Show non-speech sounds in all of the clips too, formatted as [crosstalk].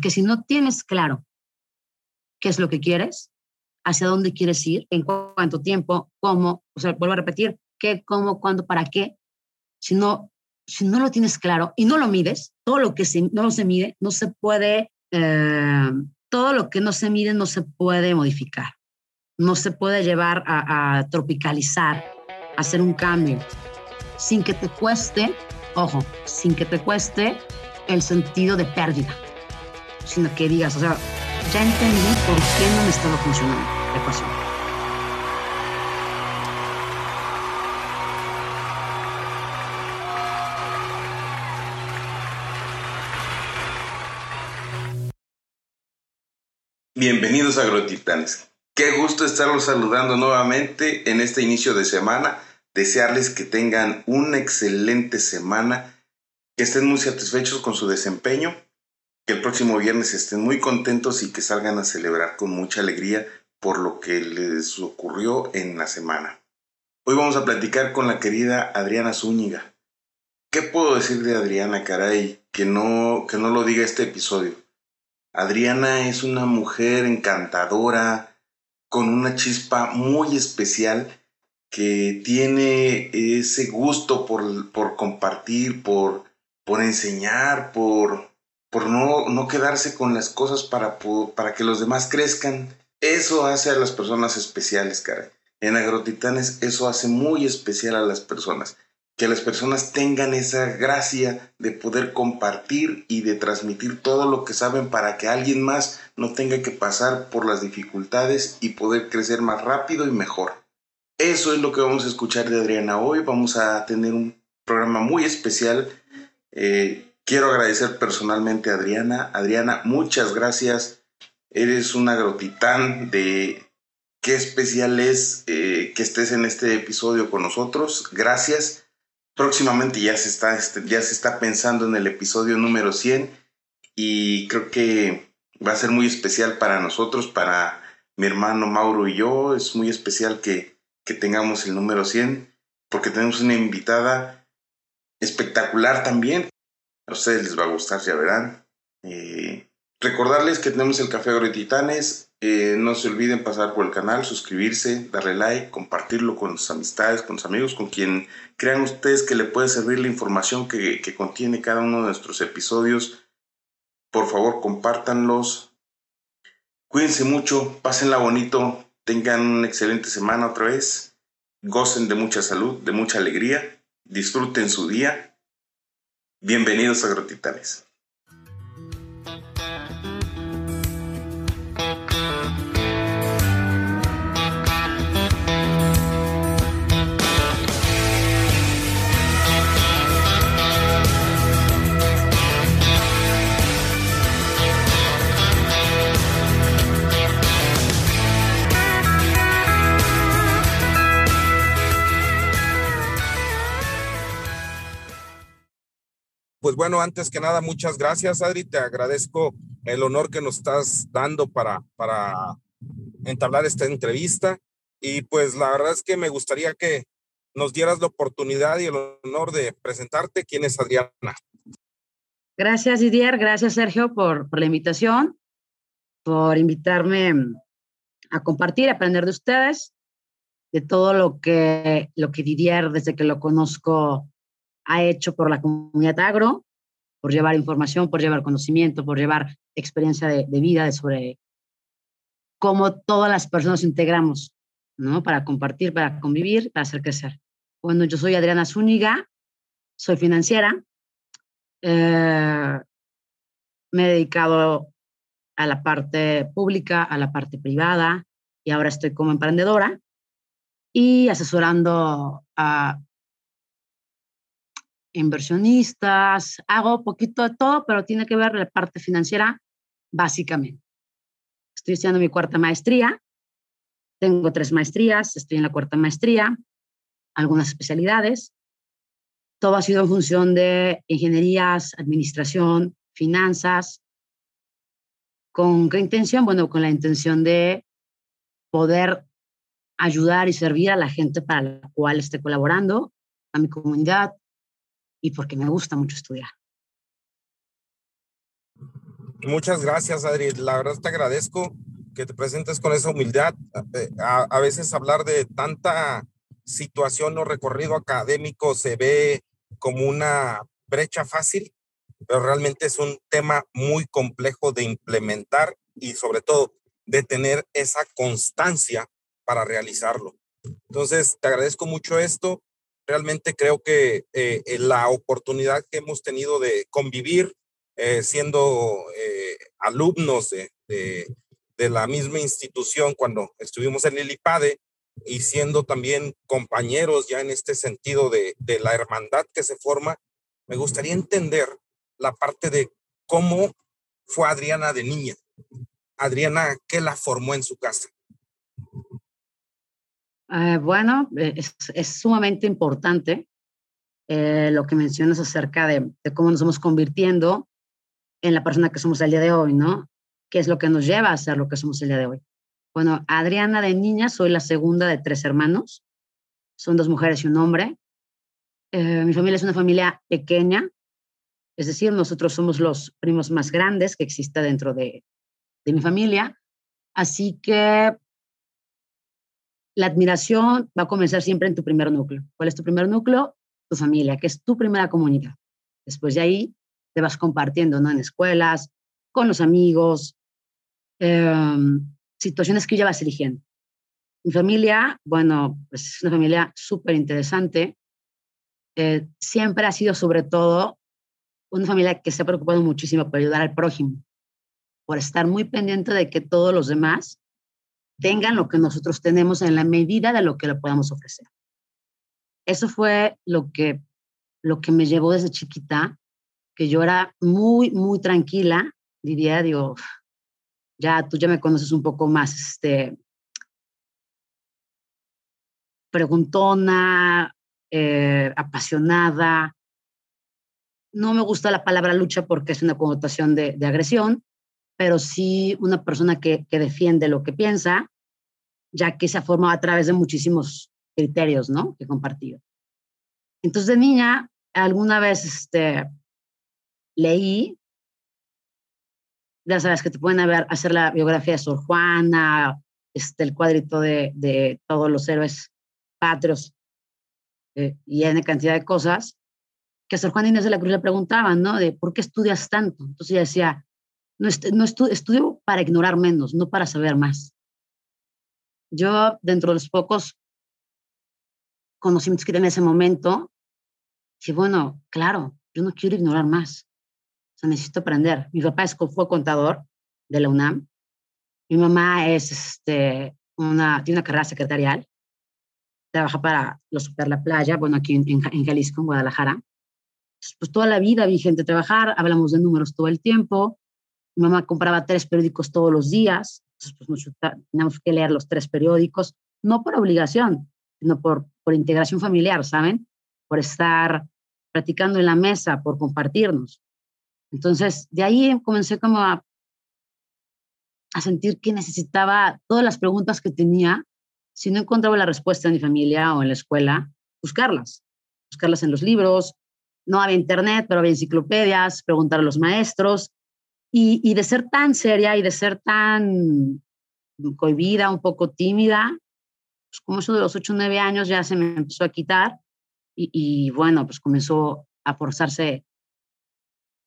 Porque si no tienes claro qué es lo que quieres, hacia dónde quieres ir, en cuánto tiempo, cómo, o sea, vuelvo a repetir, qué, cómo, cuándo, para qué, si no, si no lo tienes claro y no lo mides, todo lo que se, no se mide, no se puede, eh, todo lo que no se mide no se puede modificar, no se puede llevar a, a tropicalizar, a hacer un cambio, sin que te cueste, ojo, sin que te cueste el sentido de pérdida, sino que digas, o sea, ya entendí por qué no me estaba funcionando la ecuación. Bienvenidos a Agrotitanes. Qué gusto estarlos saludando nuevamente en este inicio de semana. Desearles que tengan una excelente semana, que estén muy satisfechos con su desempeño, que el próximo viernes estén muy contentos y que salgan a celebrar con mucha alegría por lo que les ocurrió en la semana. Hoy vamos a platicar con la querida Adriana Zúñiga. ¿Qué puedo decir de Adriana, caray? Que no, que no lo diga este episodio. Adriana es una mujer encantadora, con una chispa muy especial, que tiene ese gusto por, por compartir, por, por enseñar, por, por no, no quedarse con las cosas para, para que los demás crezcan. Eso hace a las personas especiales, cara. En Agrotitanes eso hace muy especial a las personas que las personas tengan esa gracia de poder compartir y de transmitir todo lo que saben para que alguien más no tenga que pasar por las dificultades y poder crecer más rápido y mejor. Eso es lo que vamos a escuchar de Adriana hoy. Vamos a tener un programa muy especial. Eh, quiero agradecer personalmente a Adriana. Adriana, muchas gracias. Eres un agrotitán de qué especial es eh, que estés en este episodio con nosotros. Gracias próximamente ya se está, este, ya se está pensando en el episodio número 100 y creo que va a ser muy especial para nosotros, para mi hermano Mauro y yo. Es muy especial que, que tengamos el número 100 porque tenemos una invitada espectacular también. A ustedes les va a gustar, ya verán. Eh, recordarles que tenemos el Café Agrotitanes eh, no se olviden pasar por el canal, suscribirse, darle like, compartirlo con sus amistades, con sus amigos, con quien crean ustedes que le puede servir la información que, que contiene cada uno de nuestros episodios. Por favor, compártanlos. Cuídense mucho, pásenla bonito, tengan una excelente semana otra vez, gocen de mucha salud, de mucha alegría, disfruten su día. Bienvenidos a Grotitales. Bueno, antes que nada, muchas gracias, Adri. Te agradezco el honor que nos estás dando para, para entablar esta entrevista. Y pues la verdad es que me gustaría que nos dieras la oportunidad y el honor de presentarte. ¿Quién es Adriana? Gracias, Didier. Gracias, Sergio, por, por la invitación, por invitarme a compartir, a aprender de ustedes, de todo lo que, lo que Didier, desde que lo conozco, ha hecho por la comunidad agro, por llevar información, por llevar conocimiento, por llevar experiencia de, vida de sobre cómo todas las personas integramos, ¿no? Para compartir, para convivir, para hacer crecer. Bueno, yo soy Adriana Zúñiga, soy financiera, eh, me he dedicado a la parte pública, a la parte privada y ahora estoy como emprendedora y asesorando a inversionistas, hago poquito de todo, pero tiene que ver la parte financiera básicamente. Estoy estudiando mi cuarta maestría, tengo tres maestrías, estoy en la cuarta maestría, algunas especialidades. Todo ha sido en función de ingenierías, administración, finanzas. ¿Con qué intención? Bueno, con la intención de poder ayudar y servir a la gente para la cual esté colaborando, a mi comunidad, y porque me gusta mucho estudiar. Muchas gracias, Adri. La verdad te agradezco que te presentes con esa humildad. Eh, a, a, veces hablar de tanta situación o recorrido académico se ve como una brecha fácil, pero realmente es un tema muy complejo de implementar y sobre todo de tener esa constancia para realizarlo. Entonces, te agradezco mucho esto. Realmente creo que eh, la oportunidad que hemos tenido de convivir eh, siendo eh, alumnos de, de, de, la misma institución cuando estuvimos en el IPADE y siendo también compañeros ya en este sentido de, de la hermandad que se forma, me gustaría entender la parte de cómo fue Adriana de niña. Adriana, ¿qué la formó en su casa? Eh, bueno, es, es, sumamente importante eh, lo que mencionas acerca de, cómo nos vamos convirtiendo en la persona que somos el día de hoy, ¿no? ¿Qué es lo que nos lleva a ser lo que somos el día de hoy? Bueno, Adriana de niña, soy la segunda de tres hermanos. Son dos mujeres y un hombre. Eh, mi familia es una familia pequeña, es decir, nosotros somos los primos más grandes que existe dentro de, de mi familia. Así que la admiración va a comenzar siempre en tu primer núcleo. ¿Cuál es tu primer núcleo? Tu familia, que es tu primera comunidad. Después de ahí te vas compartiendo, ¿no? En escuelas, con los amigos, eh, situaciones que ya vas eligiendo. Mi familia, bueno, pues es una familia súper interesante. Eh, siempre ha sido sobre todo una familia que se ha preocupado muchísimo por ayudar al prójimo, por estar muy pendiente de que todos los demás tengan lo que nosotros tenemos en la medida de lo que le podamos ofrecer. Eso fue lo que, lo que me llevó desde chiquita, que yo era muy, muy tranquila, diría, digo, ya tú ya me conoces un poco más, este, preguntona, eh, apasionada. No me gusta la palabra lucha porque es una connotación de, de agresión, pero sí una persona que, que, defiende lo que piensa, ya que se ha formado a través de muchísimos criterios, ¿no? Que he compartido. Entonces, de niña, alguna vez este, leí ya sabes que te pueden hacer la biografía de Sor Juana, este, el cuadrito de, de todos los héroes patrios eh, y en cantidad de cosas, que a Sor Juana Inés de la Cruz le preguntaban, ¿no? De por qué estudias tanto. Entonces ella decía, no, no estu estudio para ignorar menos, no para saber más. Yo, dentro de los pocos conocimientos que tenía en ese momento, dije, bueno, claro, yo no quiero ignorar más sea, necesito aprender. Mi papá es, fue contador de la UNAM. Mi mamá es, este, una, tiene una carrera secretarial. Trabaja para los Super La Playa, bueno, aquí en, en Jalisco, en Guadalajara. Pues toda la vida vi gente trabajar, hablamos de números todo el tiempo. Mi mamá compraba tres periódicos todos los días. Entonces, pues teníamos que leer los tres periódicos, no por obligación, sino por, por integración familiar, ¿saben? Por estar practicando en la mesa, por compartirnos. Entonces, de ahí comencé como a, a sentir que necesitaba todas las preguntas que tenía, si no encontraba la respuesta en mi familia o en la escuela, buscarlas, buscarlas en los libros. No había internet, pero había enciclopedias, preguntar a los maestros. Y, de ser tan seria y de ser tan cohibida, un poco tímida, pues como eso de los 8 o 9 años ya se me empezó a quitar y, bueno, pues comenzó a forzarse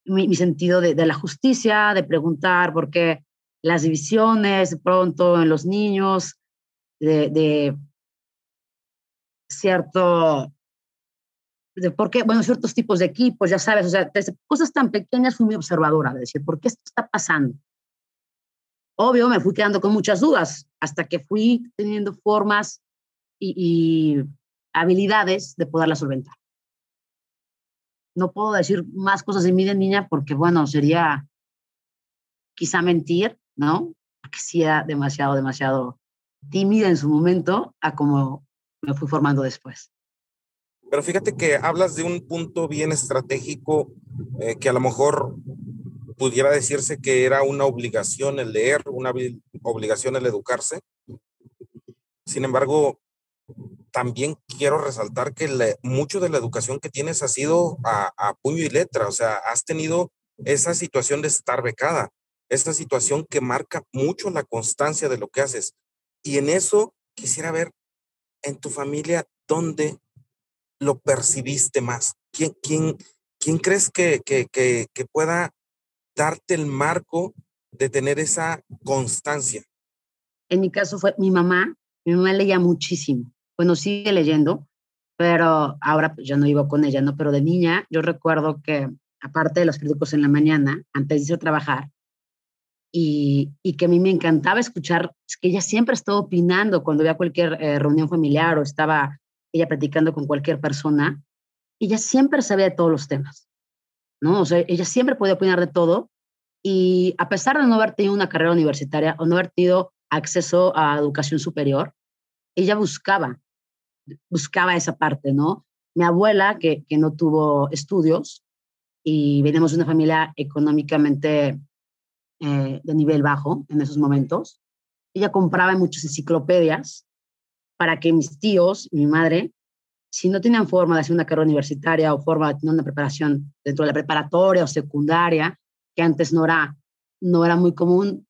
mi, sentido de, la justicia, de preguntar por qué las divisiones pronto en los niños, de cierto, de por qué, bueno, ciertos tipos de equipos, ya sabes, o sea, desde cosas tan pequeñas fui muy observadora, de decir, ¿por qué esto está pasando? Obvio, me fui quedando con muchas dudas hasta que fui teniendo formas y, y habilidades de poderlas solventar no puedo decir más cosas de mí de niña porque, bueno, sería quizá mentir, ¿no? Porque sí era demasiado, demasiado tímida en su momento a como me fui formando después. Pero fíjate que hablas de un punto bien estratégico eh, que a lo mejor pudiera decirse que era una obligación el leer, una obligación el educarse. Sin embargo, también quiero resaltar que le, mucho de la educación que tienes ha sido a, a, puño y letra, o sea, has tenido esa situación de estar becada. esta situación que marca mucho la constancia de lo que haces. Y en eso quisiera ver en tu familia dónde lo percibiste más. ¿Quién, quién, quién crees que, que, que, pueda darte el marco de tener esa constancia? En mi caso fue mi mamá. Mi mamá leía muchísimo. Bueno, sigue leyendo, pero ahora pues, yo no iba con ella, ¿no? Pero de niña yo recuerdo que, aparte de los periódicos en la mañana, antes de irse a trabajar, y, y, que a mí me encantaba escuchar, es que ella siempre estaba opinando cuando había cualquier eh, reunión familiar o estaba ella platicando con cualquier persona, ella siempre sabía de todos los temas, ¿no? O sea, ella siempre podía opinar de todo y a pesar de no haber tenido una carrera universitaria o no haber tenido acceso a educación superior, ella buscaba, buscaba esa parte, ¿no? Mi abuela, que, que no tuvo estudios y venimos de una familia económicamente eh, de nivel bajo en esos momentos. Ella compraba muchas enciclopedias para que mis tíos mi madre, si no tenían forma de hacer una carrera universitaria o forma de tener una preparación dentro de la preparatoria o secundaria, que antes no era, no era muy común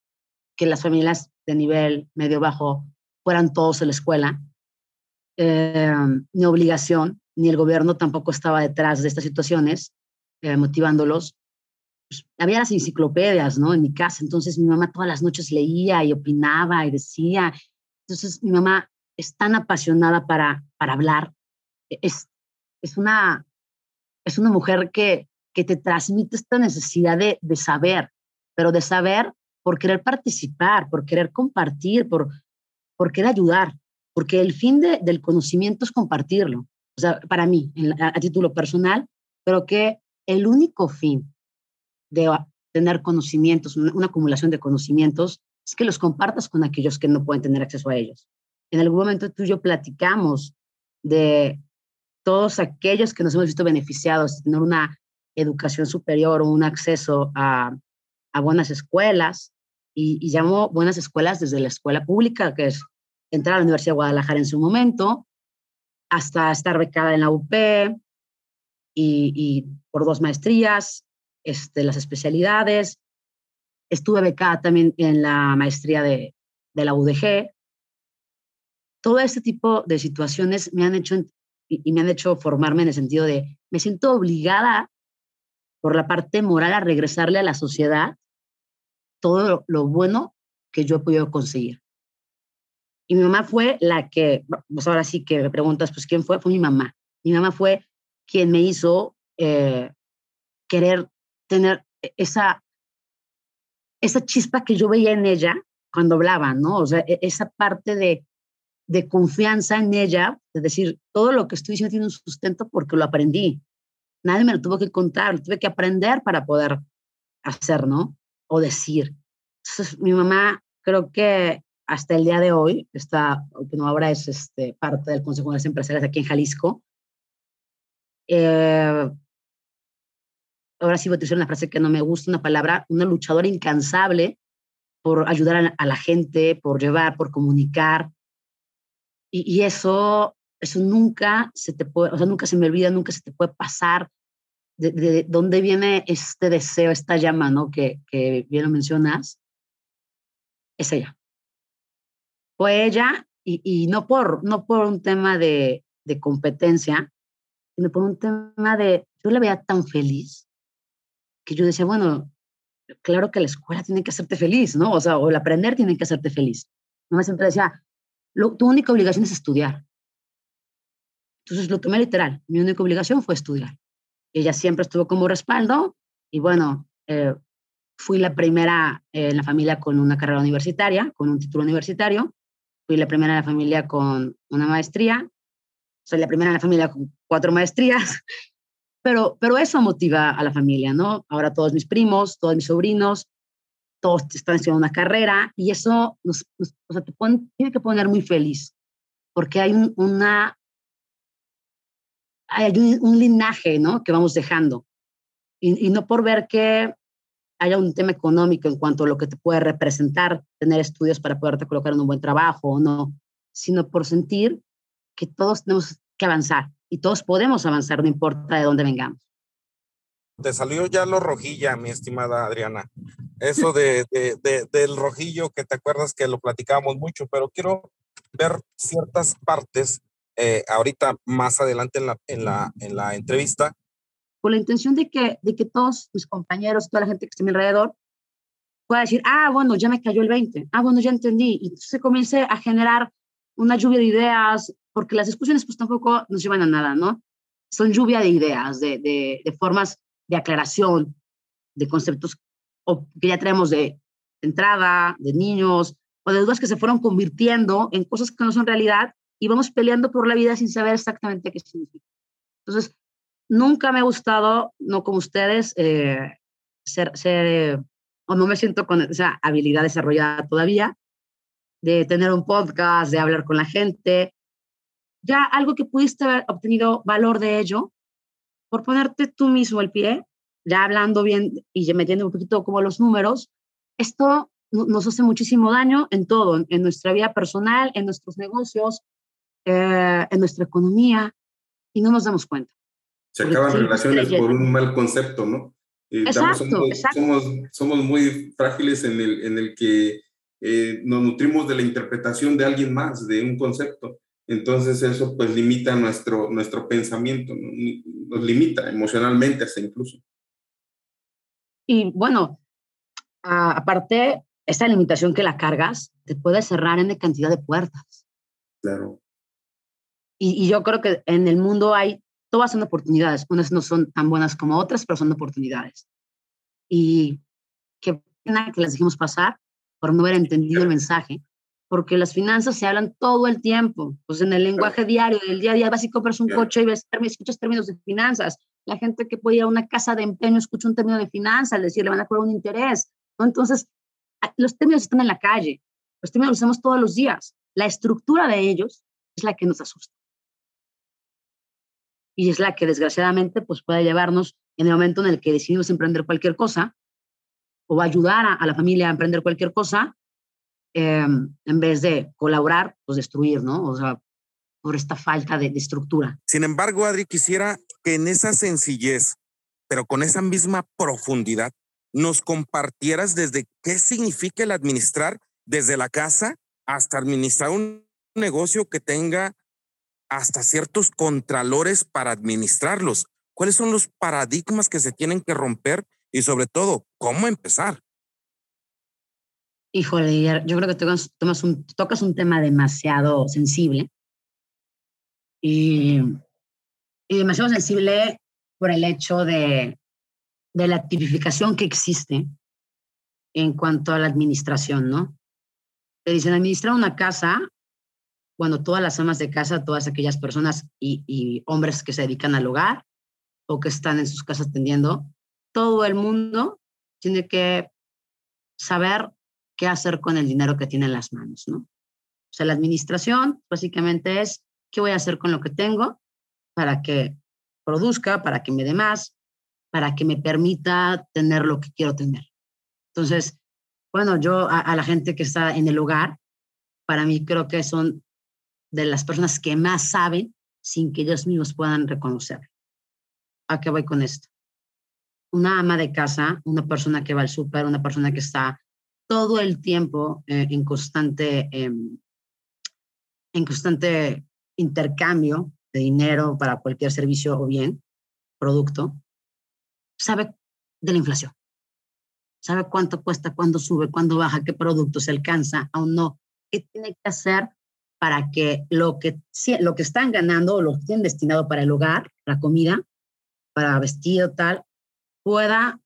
que las familias de nivel medio bajo fueran todos a la escuela, eh, ni obligación, ni el gobierno tampoco estaba detrás de estas situaciones, eh, motivándolos pues, había las enciclopedias, ¿no? En mi casa. Entonces mi mamá todas las noches leía y opinaba y decía. Entonces mi mamá es tan apasionada para, para hablar. E, es, es, una, es una mujer que, que te transmite esta necesidad de, de saber, pero de saber por querer participar, por querer compartir, por, por querer ayudar, porque el fin de, del conocimiento es compartirlo. O sea, para mí, a, a título personal, creo que el único fin de tener conocimientos, una, acumulación de conocimientos, es que los compartas con aquellos que no pueden tener acceso a ellos. En algún momento tú y yo platicamos de todos aquellos que nos hemos visto beneficiados de tener una educación superior o un acceso a, a buenas escuelas, y, y llamo buenas escuelas desde la escuela pública, que es entrar a la Universidad de Guadalajara en su momento, hasta estar becada en la UP y, y por dos maestrías, este, las especialidades. Estuve becada también en la maestría de, de la UDG. Todo este tipo de situaciones me han hecho y, me han hecho formarme en el sentido de me siento obligada por la parte moral a regresarle a la sociedad todo lo, bueno que yo he podido conseguir. Y mi mamá fue la que, pues ahora sí que me preguntas, pues ¿quién fue? Fue mi mamá. Mi mamá fue quien me hizo eh, querer tener e-, esa, esa chispa que yo veía en ella cuando hablaba, ¿no? O sea, e-, esa parte de, de confianza en ella, es decir, todo lo que estoy diciendo tiene un sustento porque lo aprendí. Nadie me lo tuvo que contar, tuve que aprender para poder hacer, ¿no? O decir. Entonces, mi mamá, creo que hasta el día de hoy, esta última ahora es este, parte del Consejo de las Empresarias aquí en Jalisco, eh, ahora sí voy a utilizar una frase que no me gusta, una palabra, una luchadora incansable por ayudar a, la gente, por llevar, por comunicar. Y, eso, eso nunca se te puede, o sea, nunca se me olvida, nunca se te puede pasar. De, dónde viene este deseo, esta llama, ¿no? Que, que bien lo mencionas. Es ella. Fue ella, y, y no, por, no por un tema de, de competencia, sino por un tema de, yo la veía tan feliz, que yo decía, bueno, claro que la escuela tiene que hacerte feliz, ¿no? O sea, o el aprender tiene que hacerte feliz. Mamá siempre decía, tu única obligación es estudiar. Entonces lo tomé literal. Mi única obligación fue estudiar. Ella siempre estuvo como respaldo y bueno, eh, fui la primera en la familia con una carrera universitaria, con un título universitario. Fui la primera en la familia con una maestría. Soy la primera en la familia con cuatro maestrías. [laughs] Pero, pero eso motiva a la familia, ¿no? Ahora todos mis primos, todos mis sobrinos, todos están haciendo una carrera y eso nos, o sea, te tiene que poner muy feliz porque hay un, una hay un, un, linaje, ¿no? Que vamos dejando y, y no por ver que haya un tema económico en cuanto a lo que te puede representar tener estudios para poderte colocar en un buen trabajo o no, sino por sentir que todos tenemos que avanzar y todos podemos avanzar, no importa de dónde vengamos. Te salió ya lo rojilla, mi estimada Adriana. Eso de, del rojillo que te acuerdas que lo platicábamos mucho, pero quiero ver ciertas partes eh, ahorita más adelante en la, en, la, en la entrevista. Con la intención de que, de que todos mis compañeros, toda la gente que esté a mi alrededor, pueda decir, ah, bueno, ya me cayó el 20, ah, bueno, ya entendí. Y se comience a generar una lluvia de ideas, porque las discusiones pues tampoco nos llevan a nada, ¿no? Son lluvia de ideas, de, de, de formas de aclaración, de conceptos que ya tenemos de entrada, de niños, o de dudas que se fueron convirtiendo en cosas que no son realidad y vamos peleando por la vida sin saber exactamente qué significa. Entonces, nunca me ha gustado, no como ustedes, eh, ser o no me siento con esa habilidad desarrollada todavía, de tener un podcast, de hablar con la gente. Ya algo que pudiste haber obtenido valor de ello, por ponerte tú mismo el pie, ya hablando bien y metiendo un poquito como los números, esto nos hace muchísimo daño en todo, en nuestra vida personal, en nuestros negocios, eh, en nuestra economía, y no nos damos cuenta. Se acaban relaciones por un mal concepto, ¿no? exacto, somos, exacto. Somos, somos, muy frágiles en el, en el que eh, nos nutrimos de la interpretación de alguien más, de un concepto. Entonces eso pues limita nuestro, nuestro pensamiento, nos limita emocionalmente hasta incluso. Y bueno, aparte, esa limitación que la cargas te puede cerrar en cantidad de puertas. Claro. Y, y, yo creo que en el mundo hay, todas son oportunidades. Unas no son tan buenas como otras, pero son oportunidades. Y qué pena que las dejemos pasar por no haber entendido el mensaje, porque las finanzas se hablan todo el tiempo. Pues en el lenguaje diario, del día a día, vas y compras un coche y ves, escuchas términos de finanzas. La gente que puede ir a una casa de empeño escucha un término de finanzas, es decir, le van a cobrar un interés. ¿no? Entonces, los términos están en la calle, los términos los usamos todos los días. La estructura de ellos es la que nos asusta. Y es la que desgraciadamente pues, puede llevarnos en el momento en el que decidimos emprender cualquier cosa o ayudar a, a la familia a emprender cualquier cosa, eh, en vez de colaborar, pues destruir, ¿no? O sea, por esta falta de, de, estructura. Sin embargo, Adri, quisiera que en esa sencillez, pero con esa misma profundidad, nos compartieras desde qué significa el administrar desde la casa hasta administrar un negocio que tenga hasta ciertos contralores para administrarlos. ¿Cuáles son los paradigmas que se tienen que romper y sobre todo, cómo empezar? Híjole, yo creo que tocas, tomas un, tocas un tema demasiado sensible y, y demasiado sensible por el hecho de, de la tipificación que existe en cuanto a la administración, ¿no? Te dicen administrar una casa, cuando todas las amas de casa, todas aquellas personas y, y, hombres que se dedican al hogar o que están en sus casas atendiendo, todo el mundo tiene que saber qué hacer con el dinero que tiene en las manos, ¿no? O sea, la administración básicamente es qué voy a hacer con lo que tengo para que produzca, para que me dé más, para que me permita tener lo que quiero tener. Entonces, bueno, yo a, a la gente que está en el hogar, para mí creo que son de las personas que más saben sin que ellos mismos puedan reconocer. ¿A qué voy con esto? Una ama de casa, una persona que va al súper, una persona que está todo el tiempo eh, en constante, eh, en constante intercambio de dinero para cualquier servicio o bien, producto, sabe de la inflación. Sabe cuánto cuesta, cuándo sube, cuándo baja, qué producto se alcanza, aún no. ¿Qué tiene que hacer para que lo que, lo que están ganando o lo que tienen destinado para el hogar, la comida, para vestido, tal, pueda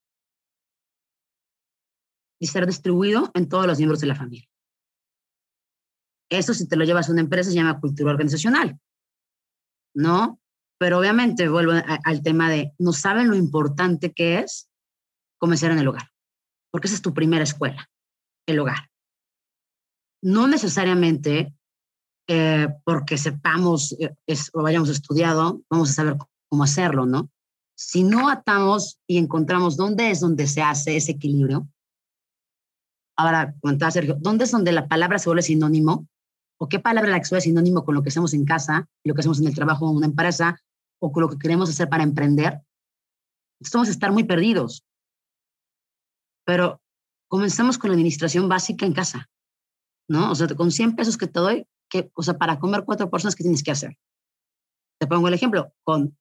y ser distribuido en todos los miembros de la familia. Eso si te lo llevas a una empresa se llama cultura organizacional, ¿no? Pero obviamente vuelvo al tema de, no saben lo importante que es comenzar en el hogar, porque esa es tu primera escuela, el hogar. No necesariamente eh, porque sepamos eh, o hayamos estudiado, vamos a saber cómo hacerlo, ¿no? Si no atamos y encontramos dónde es donde se hace ese equilibrio, Ahora, comentaba Sergio, ¿dónde es donde la palabra se vuelve sinónimo? ¿O qué palabra la que se vuelve sinónimo con lo que hacemos en casa, lo que hacemos en el trabajo en una empresa, o con lo que queremos hacer para emprender? Estamos a estar muy perdidos. Pero comenzamos con la administración básica en casa, ¿no? O sea, con 100 pesos que te doy, que, o sea, para comer cuatro personas, ¿qué tienes que hacer? Te pongo el ejemplo, con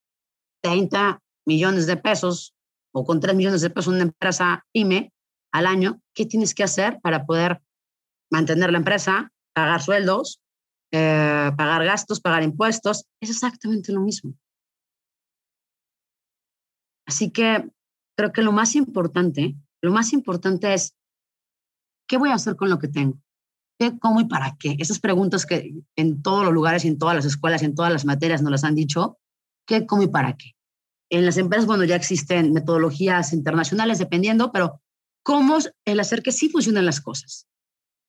30 millones de pesos o con 3 millones de pesos una empresa pyme al año, ¿qué tienes que hacer para poder mantener la empresa, pagar sueldos, eh, pagar gastos, pagar impuestos? Es exactamente lo mismo. Así que creo que lo más importante, lo más importante es, ¿qué voy a hacer con lo que tengo? ¿Qué, cómo y para qué? Esas preguntas que en todos los lugares, en todas las escuelas, en todas las materias nos las han dicho, ¿qué, cómo y para qué? En las empresas, bueno, ya existen metodologías internacionales dependiendo, pero ¿cómo el hacer que sí funcionen las cosas?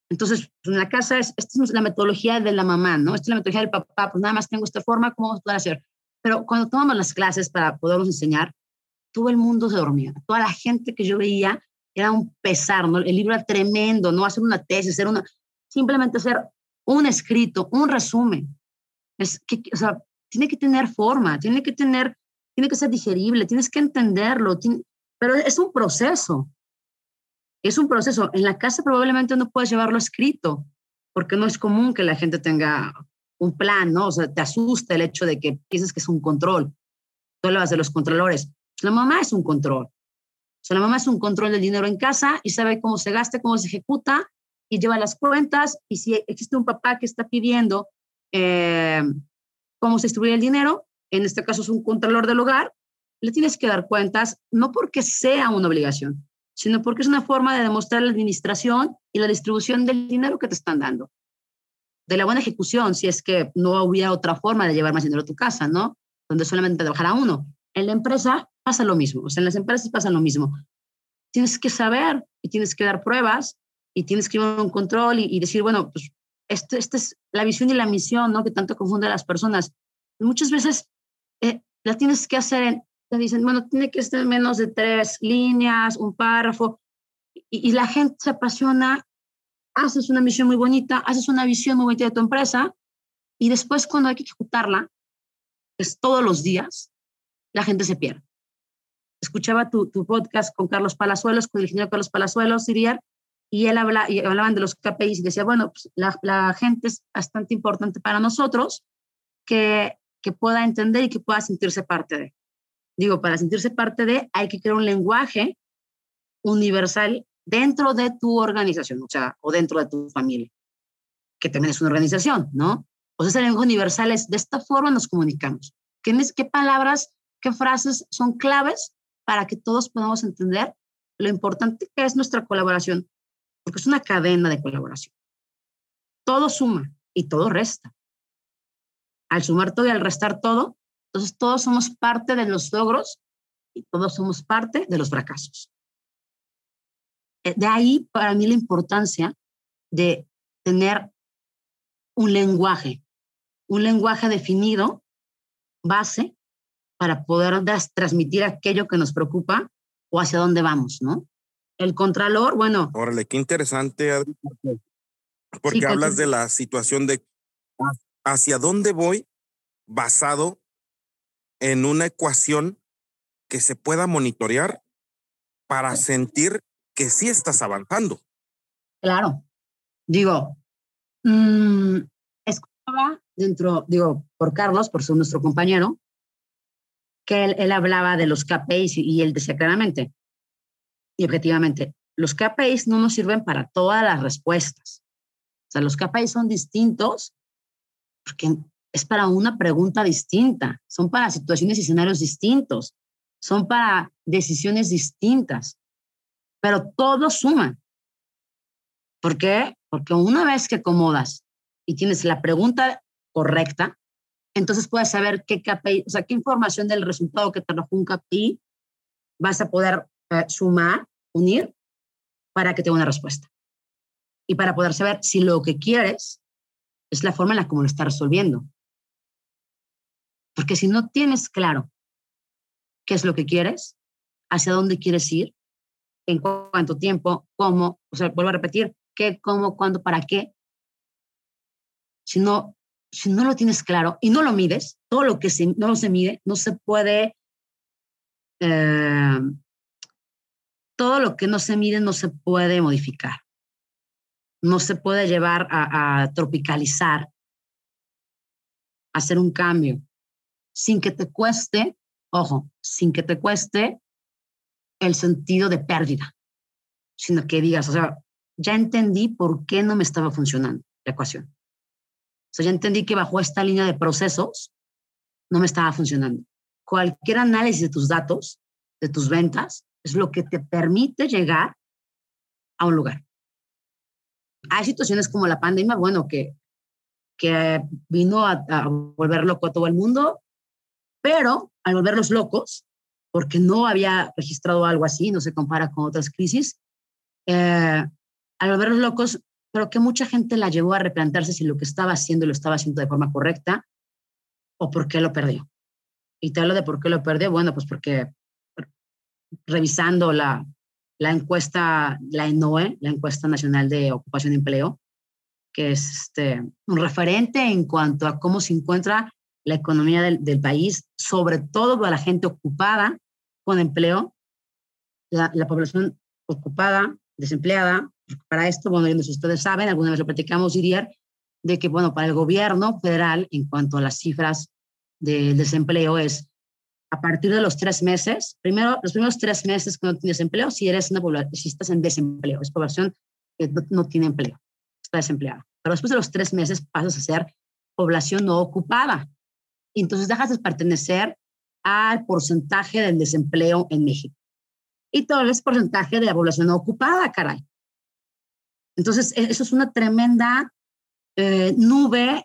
Entonces, en la casa, es, esta es la metodología de la mamá, ¿no? Esta es la metodología del papá, pues nada más tengo esta forma, ¿cómo vamos a poder hacer? Pero cuando tomamos las clases para podernos enseñar, todo el mundo se dormía. Toda la gente que yo veía era un pesar, ¿no? El libro era tremendo, no hacer una tesis, hacer una, simplemente hacer un escrito, un resumen. Es que, o sea, tiene que tener forma, tiene que tener, tiene que ser digerible, tienes que entenderlo, pero es un proceso. Es un proceso. En la casa probablemente no puedes llevarlo escrito, porque no es común que la gente tenga un plan, ¿no? O sea, te asusta el hecho de que pienses que es un control. Tú hablas de los controladores. La mamá es un control. O sea, la mamá es un control del dinero en casa y sabe cómo se gasta, cómo se ejecuta y lleva las cuentas. Y si existe un papá que está pidiendo eh, cómo se distribuye el dinero, en este caso es un controlador del hogar, le tienes que dar cuentas, no porque sea una obligación, sino porque es una forma de demostrar la administración y la distribución del dinero que te están dando. De la buena ejecución, si es que no hubiera otra forma de llevar más dinero a tu casa, ¿no? Donde solamente trabajara uno. En la empresa pasa lo mismo, o sea, en las empresas pasa lo mismo. Tienes que saber y tienes que dar pruebas y tienes que llevar un control y, decir, bueno, pues esta este es la visión y la misión, ¿no? Que tanto confunde a las personas. Muchas veces eh, la tienes que hacer, en, te dicen, bueno, tiene que estar menos de tres líneas, un párrafo, y, y, la gente se apasiona, haces una misión muy bonita, haces una visión muy bonita de tu empresa, y después cuando hay que ejecutarla, es todos los días, la gente se pierde escuchaba tu, tu, podcast con Carlos Palazuelos, con el ingeniero Carlos Palazuelos, Siriar, y él habla, y hablaban de los KPIs y decía, bueno, pues la, la, gente es bastante importante para nosotros que, que pueda entender y que pueda sentirse parte de. Digo, para sentirse parte de, hay que crear un lenguaje universal dentro de tu organización, o sea, o dentro de tu familia, que también es una organización, ¿no? O sea, ese lenguaje universal es, de esta forma nos comunicamos. ¿Qué, qué palabras, qué frases son claves para que todos podamos entender lo importante que es nuestra colaboración, porque es una cadena de colaboración. Todo suma y todo resta. Al sumar todo y al restar todo, entonces todos somos parte de los logros y todos somos parte de los fracasos. Eh, de ahí para mí la importancia de tener un lenguaje, un lenguaje definido, base, para poder transmitir aquello que nos preocupa o hacia dónde vamos, ¿no? El contralor, bueno. Órale, qué interesante, Adri, porque, hablas de la situación de hacia dónde voy basado en una ecuación que se pueda monitorear para sentir que sí estás avanzando. Claro. Digo, mmm, escuchaba dentro, digo, por Carlos, por ser nuestro compañero, que él, hablaba de los KPIs y, él decía claramente y objetivamente, los KPIs no nos sirven para todas las respuestas. O sea, los KPIs son distintos porque es para una pregunta distinta, son para situaciones y escenarios distintos, son para decisiones distintas, pero todo suma. ¿Por qué? Porque una vez que acomodas y tienes la pregunta correcta, entonces puedes saber qué KPI, o sea, qué información del resultado que te arrojó un KPI vas a poder eh, sumar, unir para que tenga una respuesta. Y para poder saber si lo que quieres es la forma en la que lo estás resolviendo. Porque si no tienes claro qué es lo que quieres, hacia dónde quieres ir, en cuánto tiempo, cómo, o sea, vuelvo a repetir, qué, cómo, cuándo, para qué. Si no si no lo tienes claro y no lo mides, todo lo que se, no se mide no se puede eh, todo lo que no se mide no se puede modificar. No se puede llevar a, a tropicalizar, hacer un cambio, sin que te cueste, ojo, sin que te cueste el sentido de pérdida, sino que digas, o sea, ya entendí por qué no me estaba funcionando la ecuación. O sea, ya entendí que bajo esta línea de procesos no me estaba funcionando. Cualquier análisis de tus datos, de tus ventas, es lo que te permite llegar a un lugar. Hay situaciones como la pandemia, bueno, que, que vino a, volver loco a todo el mundo, pero al volverlos locos, porque no había registrado algo así, no se compara con otras crisis, eh, al volverlos locos, pero que mucha gente la llevó a replantearse si lo que estaba haciendo lo estaba haciendo de forma correcta o por qué lo perdió. Y te hablo de por qué lo perdió, bueno, pues porque revisando la, la encuesta, la ENOE, la encuesta nacional de ocupación y empleo, que es este, un referente en cuanto a cómo se encuentra la economía del, del país, sobre todo para la gente ocupada con empleo, la, la población ocupada, desempleada. Para esto, bueno, si ustedes saben, alguna vez lo platicamos, Iriar, de que, bueno, para el gobierno federal, en cuanto a las cifras del desempleo, es a partir de los tres meses, primero, los primeros tres meses que no tienes empleo, si eres una población, si estás en desempleo, es población que no, tiene empleo, está desempleada. Pero después de los tres meses pasas a ser población no ocupada. Y entonces dejas de pertenecer al porcentaje del desempleo en México. Y todo el porcentaje de la población ocupada, caray. Entonces, e, eso es una tremenda eh, nube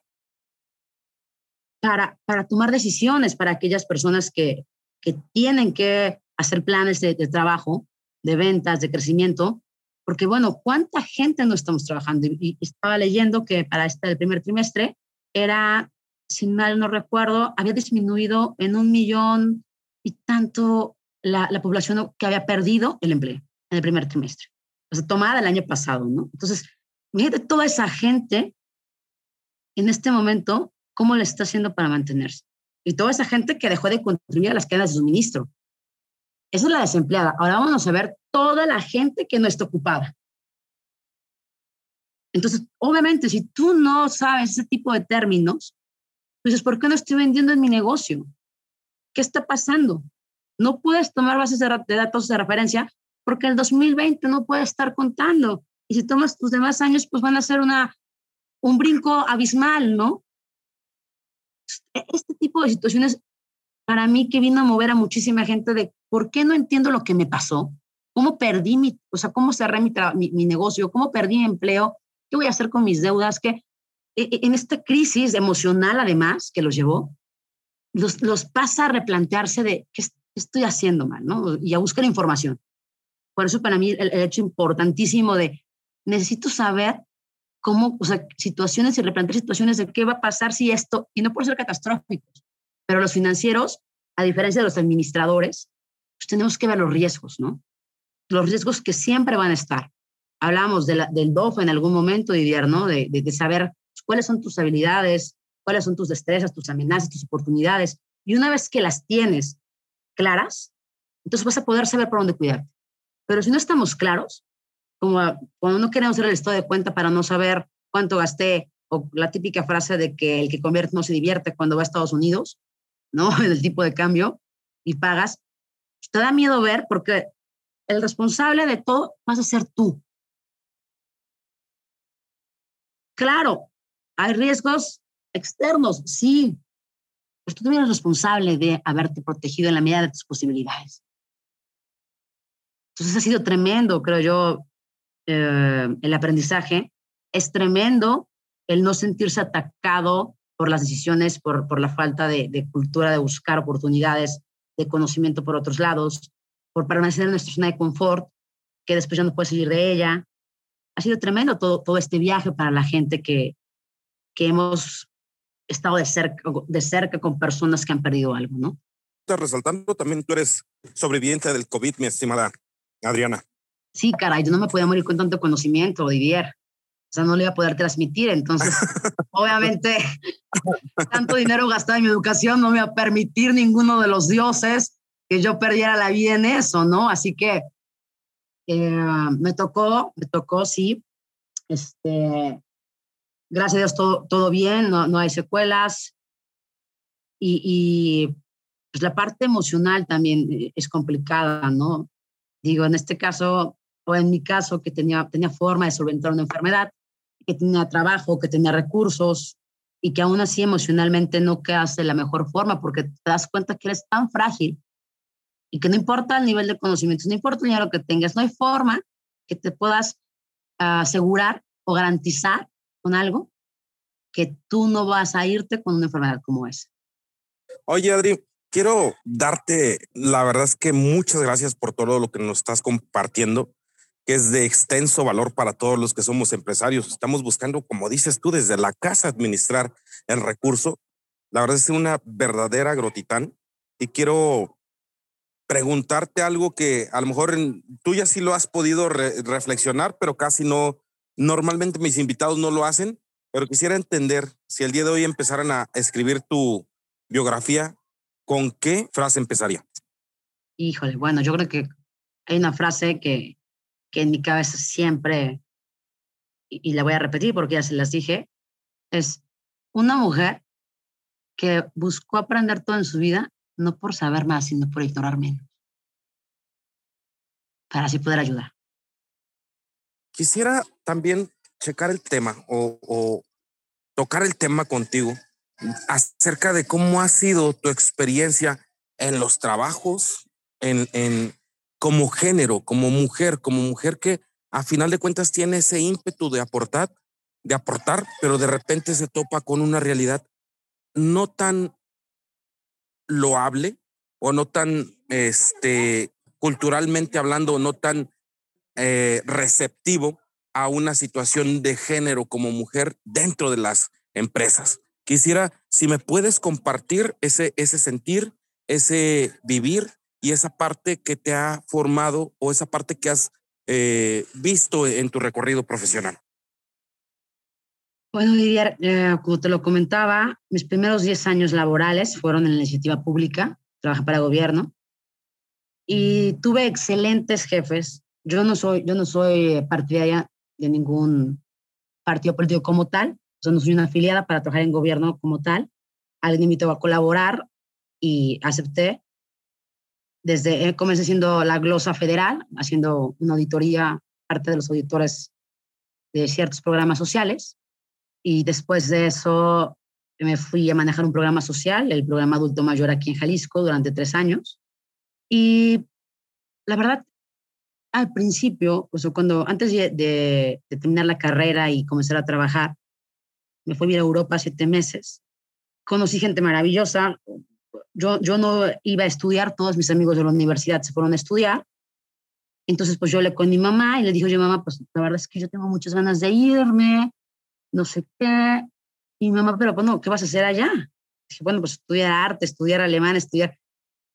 para, para tomar decisiones para aquellas personas que, que tienen que hacer planes de, trabajo, de ventas, de crecimiento, porque bueno, ¿cuánta gente no estamos trabajando? Y, estaba leyendo que para este el primer trimestre era, si mal no recuerdo, había disminuido en un millón y tanto la, la población que había perdido el empleo en el primer trimestre. O sea, tomada el año pasado, ¿no? Entonces, fíjate toda esa gente en este momento ¿cómo le está haciendo para mantenerse? Y toda esa gente que dejó de contribuir a las cadenas de suministro. Esa es la desempleada. Ahora vamos a ver toda la gente que no está ocupada. Entonces, obviamente, si tú no sabes ese tipo de términos, pues ¿por qué no estoy vendiendo en mi negocio? ¿Qué está pasando? No puedes tomar bases de, datos de referencia porque el 2020 no puede estar contando. Y si tomas tus demás años, pues van a ser una, un brinco abismal, ¿no? E-, este tipo de situaciones, para mí que vino a mover a muchísima gente de por qué no entiendo lo que me pasó, cómo perdí mi, o sea, cómo cerré mi, mi, negocio, cómo perdí mi empleo, qué voy a hacer con mis deudas, e-, en esta crisis emocional además que los llevó, los, los pasa a replantearse de qué estoy haciendo mal, ¿no? Y a buscar información. Por eso para mí el hecho importantísimo de necesito saber cómo, o sea, situaciones y replantear situaciones de qué va a pasar si esto, y no por ser catastróficos, pero los financieros, a diferencia de los administradores, pues tenemos que ver los riesgos, ¿no? Los riesgos que siempre van a estar. Hablamos de del DOF en algún momento, Didier, ¿no? De, de, de saber cuáles son tus habilidades, cuáles son tus destrezas, tus amenazas, tus oportunidades. Y una vez que las tienes claras, entonces vas a poder saber por dónde cuidarte. Pero si no estamos claros, como cuando no queremos hacer el estado de cuenta para no saber cuánto gasté, o la típica frase de que el que convierte no se divierte cuando va a Estados Unidos, [laughs] ¿no? El tipo de cambio, y pagas, te da miedo ver porque el responsable de todo vas a ser tú. Claro, hay riesgos externos, sí, pero tú también eres responsable de haberte protegido en la medida de tus posibilidades. Entonces ha sido tremendo, creo yo, eh, el aprendizaje, es tremendo el no sentirse atacado por las decisiones, por, por la falta de, de, cultura de buscar oportunidades, de conocimiento por otros lados, por permanecer en nuestra zona de confort, que después ya no puede salir de ella. Ha sido tremendo todo, todo este viaje para la gente que, que hemos estado de cerca, de cerca con personas que han perdido algo, ¿no? Resaltando también, tú eres sobreviviente del COVID, mi estimada Adriana sí, caray, yo no me podía morir con tanto conocimiento, Didier. O sea, no le iba a poder transmitir. Entonces, [laughs] obviamente, tanto dinero gastado en mi educación no me iba a permitir ninguno de los dioses que yo perdiera la vida en eso, ¿no? Así que eh, me tocó, me tocó, sí. Este, gracias a Dios todo, todo bien, no, no hay secuelas. Y, pues la parte emocional también eh, es complicada, ¿no? Digo, en este caso, o en mi caso, que tenía, tenía forma de solventar una enfermedad, que tenía trabajo, que tenía recursos, y que aún así emocionalmente no quedas de la mejor forma porque te das cuenta que eres tan frágil y que no importa el nivel de conocimientos, no importa el dinero que tengas, no hay forma que te puedas asegurar o garantizar con algo que tú no vas a irte con una enfermedad como esa. Oye, Adri, quiero darte, la verdad es que muchas gracias por todo lo que nos estás compartiendo que es de extenso valor para todos los que somos empresarios. Estamos buscando, como dices tú, desde la casa administrar el recurso. La verdad es una verdadera grotitán y quiero preguntarte algo que a lo mejor tú ya sí lo has podido reflexionar, pero casi no, normalmente mis invitados no lo hacen, pero quisiera entender si el día de hoy empezaran a escribir tu biografía, ¿con qué frase empezaría? Híjole, bueno, yo creo que hay una frase que, que en mi cabeza siempre, y, la voy a repetir porque ya se las dije, es una mujer que buscó aprender todo en su vida, no por saber más, sino por ignorar menos, para así poder ayudar. Quisiera también checar el tema o, tocar el tema contigo acerca de cómo ha sido tu experiencia en los trabajos, en, en, como género, como mujer, como mujer que a final de cuentas tiene ese ímpetu de aportar, de aportar, pero de repente se topa con una realidad no tan loable o no tan, este, culturalmente hablando, no tan eh, receptivo a una situación de género como mujer dentro de las empresas. Quisiera, si me puedes compartir ese, ese sentir, ese vivir y esa parte que te ha formado o esa parte que has eh, visto en tu recorrido profesional? Bueno, Lidia, eh, como te lo comentaba, mis primeros 10 años laborales fueron en la iniciativa pública, trabajé para gobierno y tuve excelentes jefes. Yo no soy, yo no soy partidaria de ningún partido político como tal, o sea, no soy una afiliada para trabajar en gobierno como tal. Alguien me invitó a colaborar y acepté desde, eh, comencé siendo la glosa federal, haciendo una auditoría, parte de los auditores de ciertos programas sociales. Y después de eso me fui a manejar un programa social, el programa adulto mayor aquí en Jalisco, durante tres años. Y la verdad, al principio, pues cuando antes de, de, terminar la carrera y comenzar a trabajar, me fui a ir a Europa siete meses. Conocí gente maravillosa, yo, yo no iba a estudiar, todos mis amigos de la universidad se fueron a estudiar. Entonces, pues yo le con mi mamá y le dije, oye, mamá, pues la verdad es que yo tengo muchas ganas de irme, no sé qué. Y mi mamá, pero bueno, ¿qué vas a hacer allá? Dije, bueno, pues estudiar arte, estudiar alemán, estudiar.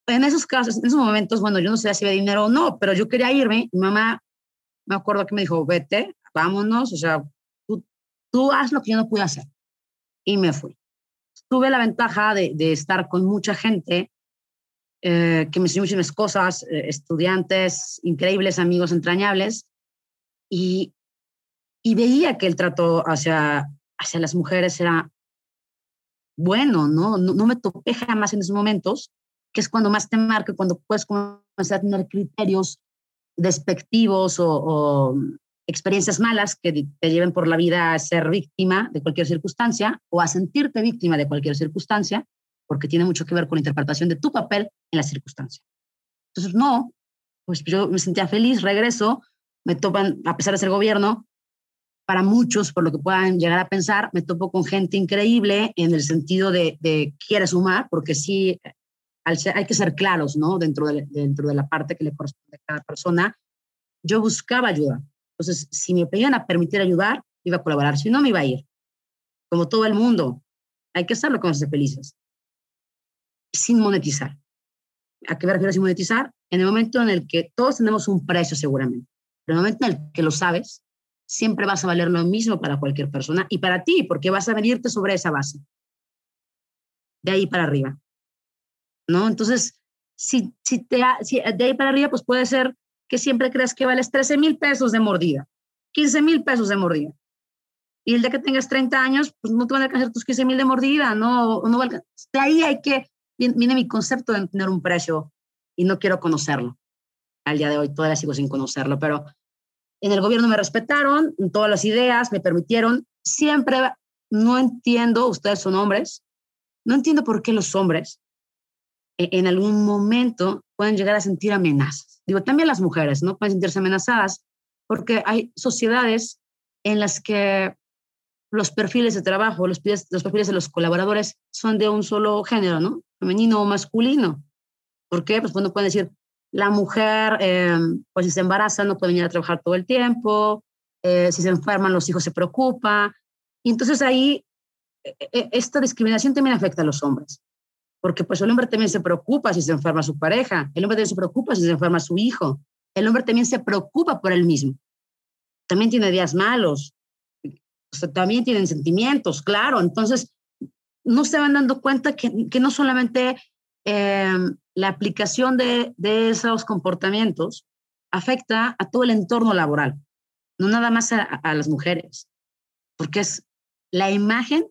En esos casos, en esos momentos, bueno, yo no sé si había dinero o no, pero yo quería irme. Mi mamá, me acuerdo que me dijo, vete, vámonos, o sea, tú, tú haz lo que yo no pude hacer. Y me fui tuve la ventaja de, estar con mucha gente eh, que me enseñó muchas cosas, eh, estudiantes increíbles, amigos entrañables, y, y veía que el trato hacia, hacia las mujeres era bueno, ¿no? ¿no? me topé jamás en esos momentos, que es cuando más te marca, cuando puedes comenzar a tener criterios despectivos o experiencias malas que te lleven por la vida a ser víctima de cualquier circunstancia o a sentirte víctima de cualquier circunstancia, porque tiene mucho que ver con la interpretación de tu papel en la circunstancia. Entonces, no, pues yo me sentía feliz, regreso, me topan, a pesar de ser gobierno, para muchos, por lo que puedan llegar a pensar, me topo con gente increíble en el sentido de, de quiere sumar, porque sí, hay que ser claros, ¿no? Dentro de, dentro de la parte que le corresponde a cada persona. Yo buscaba ayuda, entonces, si me pedían a permitir ayudar, iba a colaborar. Si no, me iba a ir. Como todo el mundo. Hay que hacerlo con ser felices. Sin monetizar. ¿A qué me refiero sin monetizar? En el momento en el que todos tenemos un precio seguramente. Pero en el momento en el que lo sabes, siempre vas a valer lo mismo para cualquier persona y para ti, porque vas a venirte sobre esa base. De ahí para arriba. ¿No? Entonces, Si, si, te, si de ahí para arriba, pues puede ser que siempre creas que vales 13 mil pesos de mordida, 15 mil pesos de mordida. Y el día que tengas 30 años, pues no te van a alcanzar tus 15 mil de mordida, no, no De ahí hay que, viene mi concepto de tener un precio y no quiero conocerlo. Al día de hoy todavía sigo sin conocerlo, pero en el gobierno me respetaron, todas las ideas me permitieron. Siempre no entiendo, ustedes son hombres, no entiendo por qué los hombres en algún momento pueden llegar a sentir amenazas. Digo, también las mujeres, ¿no? Pueden sentirse amenazadas porque hay sociedades en las que los perfiles de trabajo, los, los perfiles de los colaboradores son de un solo género, ¿no? Femenino o masculino. ¿Por qué? Pues uno puede decir, la mujer, eh, pues si se embaraza, no puede venir a trabajar todo el tiempo, eh, si se enferman, los hijos se preocupa. Y entonces ahí, e, e, esta discriminación también afecta a los hombres porque pues el hombre también se preocupa si se enferma su pareja, el hombre también se preocupa si se enferma su hijo, el hombre también se preocupa por él mismo. También tiene días malos, también tienen sentimientos, claro. Entonces, no se van dando cuenta que, que no solamente em, la aplicación de, de, esos comportamientos afecta a todo el entorno laboral, no nada más a, a las mujeres, porque es la imagen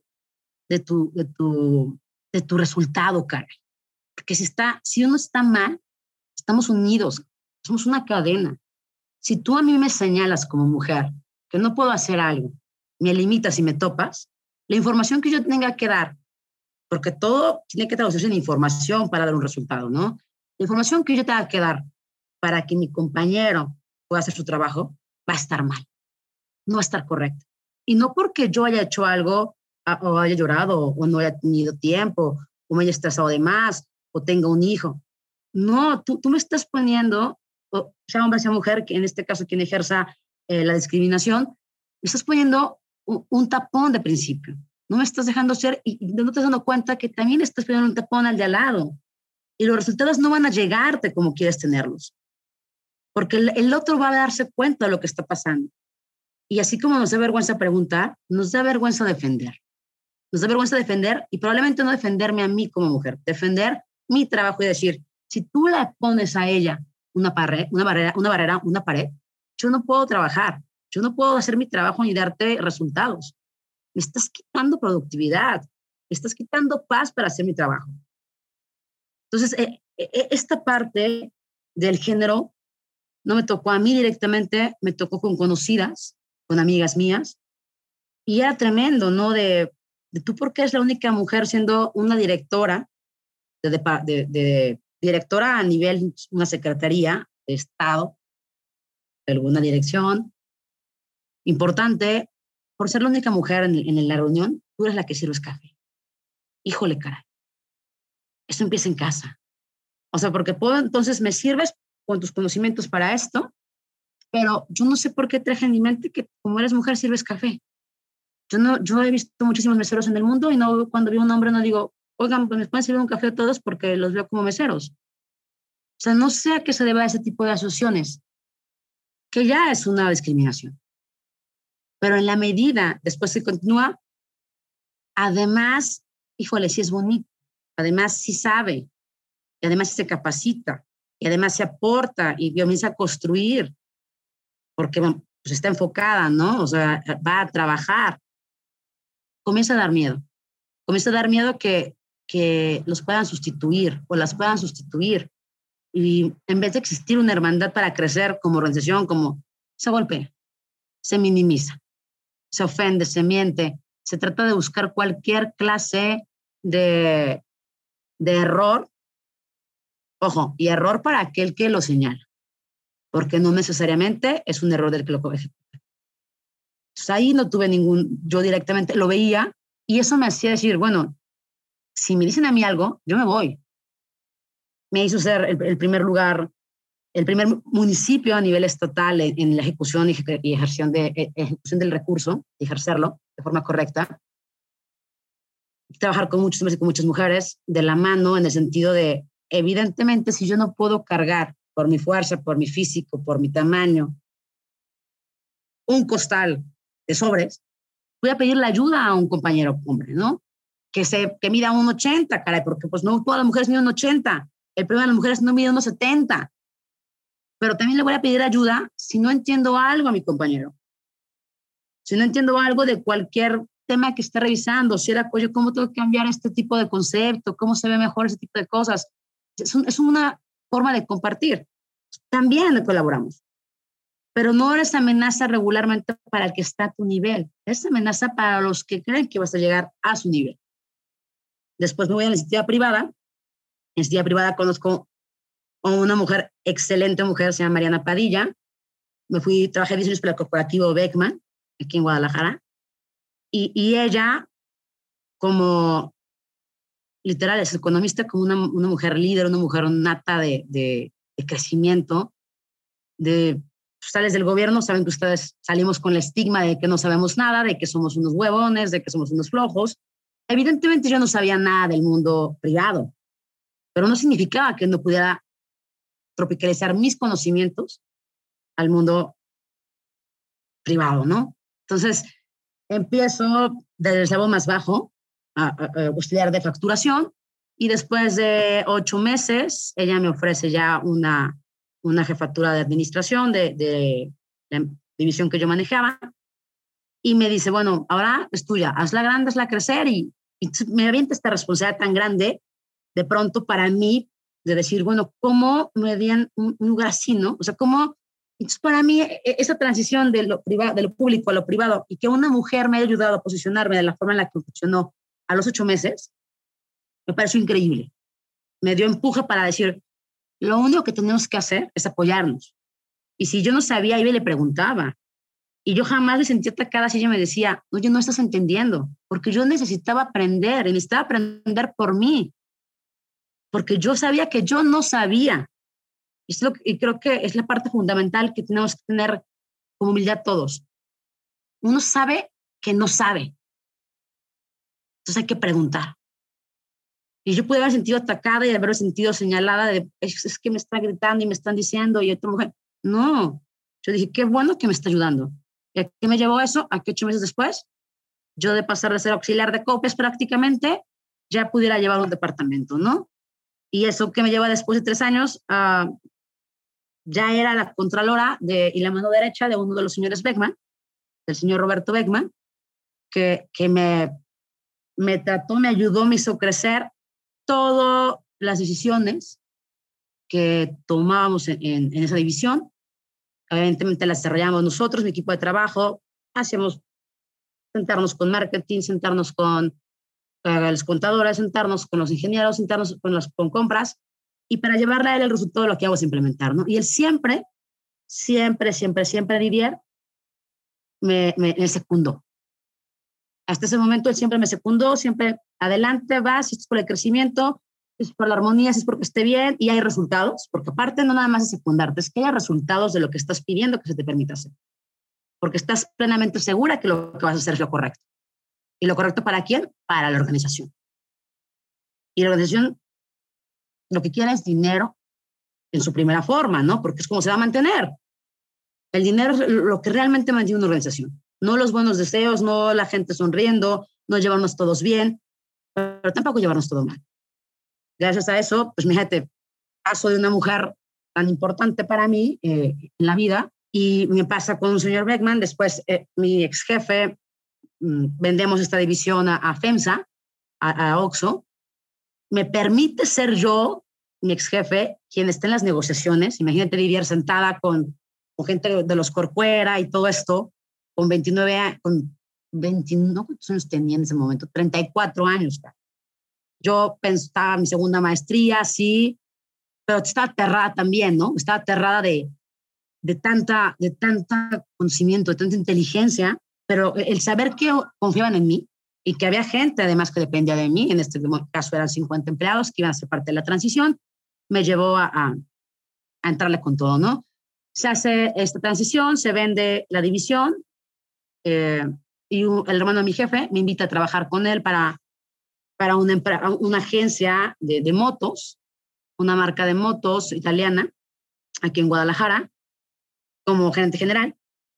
de tu, de tu de tu resultado, cara. Porque si, está, si uno está mal, estamos unidos, somos una cadena. Si tú a mí me señalas como mujer que no puedo hacer algo, me limitas y me topas, la información que yo tenga que dar, porque todo tiene que traducirse en información para dar un resultado, ¿no? La información que yo tenga que dar para que mi compañero pueda hacer su trabajo va a estar mal, no va a estar correcto. Y no porque yo haya hecho algo o haya llorado o no haya tenido tiempo o me haya estresado de más o tenga un hijo. No, tú, tú me estás poniendo, o sea hombre, sea mujer, que en este caso quien ejerza eh, la discriminación, me estás poniendo un, tapón de principio. No me estás dejando ser y no te estás dando cuenta que también estás poniendo un tapón al de al lado. Y los resultados no van a llegarte como quieres tenerlos. Porque el, el otro va a darse cuenta de lo que está pasando. Y así como nos da vergüenza preguntar, nos da vergüenza defender. Nos da vergüenza defender y probablemente no defenderme a mí como mujer, defender mi trabajo y decir, si tú le pones a ella una, pared, una, barrera, una barrera, una pared, yo no puedo trabajar, yo no puedo hacer mi trabajo ni darte resultados. Me estás quitando productividad, me estás quitando paz para hacer mi trabajo. Entonces, eh, eh, esta parte del género no me tocó a mí directamente, me tocó con conocidas, con amigas mías, y era tremendo, ¿no? De, tú por qué es la única mujer siendo una directora, de, directora a nivel, una secretaría de Estado, de alguna dirección importante, por ser la única mujer en, en la reunión, tú eres la que sirves café. Híjole, caray. Eso empieza en casa. O sea, porque puedo, entonces me sirves con tus conocimientos para esto, pero yo no sé por qué traje en mi mente que como eres mujer sirves café. Yo no, yo he visto muchísimos meseros en el mundo y no cuando veo un hombre no digo, oigan, pues me pueden servir un café a todos porque los veo como meseros. O sea, no sé a qué se debe a ese tipo de asociaciones, que ya es una discriminación. Pero en la medida, después se continúa, además, híjole, sí es bonito, además sí sabe, y además se capacita, y además se aporta y comienza a construir, porque pues está enfocada, ¿no? O sea, va a trabajar comienza a dar miedo. Comienza a dar miedo que, que los puedan sustituir o las puedan sustituir. Y en vez de existir una hermandad para crecer como organización, como se golpea, se minimiza, se ofende, se miente. Se trata de buscar cualquier clase de, de error. Ojo, y error para aquel que lo señala, porque no necesariamente es un error del que lo ejecuta ahí no tuve ningún, yo directamente lo veía y eso me hacía decir, bueno, si me dicen a mí algo, yo me voy. Me hizo ser el, primer lugar, el primer municipio a nivel estatal en, la ejecución y, ejecución, de, e, ejecución del recurso, ejercerlo de forma correcta. Trabajar con muchos hombres y con muchas mujeres de la mano en el sentido de, evidentemente, si yo no puedo cargar por mi fuerza, por mi físico, por mi tamaño, un costal de sobres, voy a pedirle ayuda a un compañero hombre, ¿no? Que, se, que mida un 80, caray, porque pues no todas las mujeres miden un 80. el problema de las mujeres no mide unos 70. Pero también le voy a pedir ayuda si no entiendo algo a mi compañero. Si no entiendo algo de cualquier tema que esté revisando, si era, oye, ¿cómo tengo que cambiar este tipo de concepto? ¿Cómo se ve mejor ese tipo de cosas? Es, es una forma de compartir. También colaboramos. Pero no eres amenaza regularmente para el que está a tu nivel. Es amenaza para los que creen que vas a llegar a su nivel. Después me voy a la iniciativa privada. En la privada conozco a una mujer, excelente mujer, se llama Mariana Padilla. Me fui, trabajé 10 años para el corporativo Beckman, aquí en Guadalajara. Y, y ella, como literal, es economista, como una, una mujer líder, una mujer nata de, de, de crecimiento, de sales del gobierno, saben que ustedes salimos con el estigma de que no sabemos nada, de que somos unos huevones, de que somos unos flojos. Evidentemente yo no sabía nada del mundo privado, pero no significaba que no pudiera tropicalizar mis conocimientos al mundo privado, ¿no? Entonces, empiezo desde el más bajo a, estudiar de facturación y después de ocho meses, ella me ofrece ya una, una jefatura de administración de, la división que yo manejaba y me dice, bueno, ahora es tuya, hazla grande, hazla crecer y, y me avienta esta responsabilidad tan grande de pronto para mí de decir, bueno, ¿cómo me dieron un, lugar así, no? O sea, ¿cómo? Entonces, para mí, e, esa transición de lo, privado, de lo público a lo privado y que una mujer me haya ayudado a posicionarme de la forma en la que funcionó a los ocho meses, me pareció increíble. Me dio empuje para decir, lo único que tenemos que hacer es apoyarnos. Y si yo no sabía, iba y le preguntaba. Y yo jamás me sentía atacada si ella me decía, oye, no estás entendiendo, porque yo necesitaba aprender, y necesitaba aprender por mí porque yo sabía que yo no sabía. Y, creo que es la parte fundamental que tenemos que tener como humildad todos. Uno sabe que no sabe. Entonces hay que preguntar. Y yo pude haber sentido atacada y haber sentido señalada de, es, que me está gritando y me están diciendo y otra mujer. No, yo dije, qué bueno que me está ayudando. ¿Y a qué me llevó eso? A que ocho meses después, yo de pasar de ser auxiliar de copias prácticamente, ya pudiera llevar un departamento, ¿no? Y eso que me lleva después de tres años, uh, ya era la contralora de, y la mano derecha de uno de los señores Beckman, el señor Roberto Beckman, que, que me, me trató, me ayudó, me hizo crecer todas las decisiones que tomábamos en, esa división. Evidentemente las desarrollamos nosotros, mi equipo de trabajo, hacíamos sentarnos con marketing, sentarnos con los contadores, sentarnos con los ingenieros, sentarnos con, las, compras y para llevarle a él el resultado de lo que vamos a implementar, ¿no? Y él siempre, siempre, siempre, siempre, Didier, me, me, me secundó. Hasta ese momento él siempre me secundó, siempre adelante, vas, es por el crecimiento, es por la armonía, es porque esté bien y hay resultados, porque aparte no nada más es secundarte, es que haya resultados de lo que estás pidiendo que se te permita hacer, porque estás plenamente segura que lo que vas a hacer es lo correcto. ¿Y lo correcto para quién? Para la organización. Y la organización lo que quiere es dinero en su primera forma, ¿no? Porque es como se va a mantener. El dinero lo que realmente mantiene una organización. No los buenos deseos, no la gente sonriendo, no llevarnos todos bien, pero tampoco llevarnos todo mal. Gracias a eso, pues fíjate, paso de una mujer tan importante para mí eh, en la vida y me pasa con un señor Beckman, después eh, mi ex jefe Mm, vendemos esta división a, FEMSA, a, OXO, me permite ser yo, mi ex jefe, quien esté en las negociaciones. Imagínate vivir sentada con, con gente de los Corcuera y todo esto, con 29, con 29, ¿cuántos años tenía en ese momento? 34 años. Yo pensaba mi segunda maestría, sí, pero estaba aterrada también, ¿no? Estaba aterrada de, de tanta, de tanta conocimiento, de tanta inteligencia pero el saber que confiaban en mí y que había gente además que dependía de mí, en este caso eran 50 empleados que iban a ser parte de la transición, me llevó a, a, entrarle con todo, ¿no? Se hace esta transición, se vende la división eh, y el hermano de mi jefe me invita a trabajar con él para, para una, una agencia de, de motos, una marca de motos italiana aquí en Guadalajara como gerente general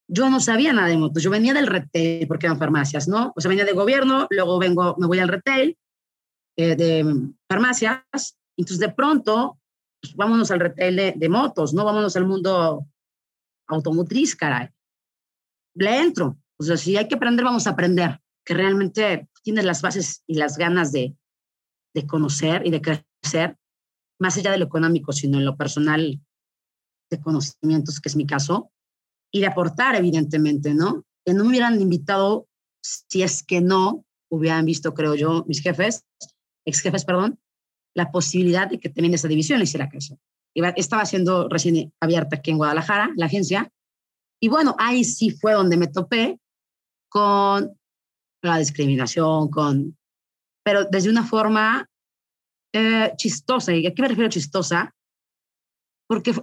yo no sabía nada de motos, yo venía del retail porque eran farmacias, ¿no? O sea, venía de gobierno, luego vengo, me voy al retail eh, de farmacias, entonces de pronto pues vámonos al retail de, de, motos, no vámonos al mundo automotriz, caray. Le entro. O sea, si hay que aprender, vamos a aprender. Que realmente tienes las bases y las ganas de, de conocer y de crecer, más allá de lo económico, sino en lo personal de conocimientos, que es mi caso, y de aportar, evidentemente, ¿no? Que no me hubieran invitado si es que no hubieran visto, creo yo, mis jefes, ex jefes, perdón, la posibilidad de que también esa división hiciera caso. Estaba siendo recién abierta aquí en Guadalajara, la agencia, y bueno, ahí sí fue donde me topé con la discriminación, con, pero desde una forma eh, chistosa. ¿Y a qué me refiero chistosa? Porque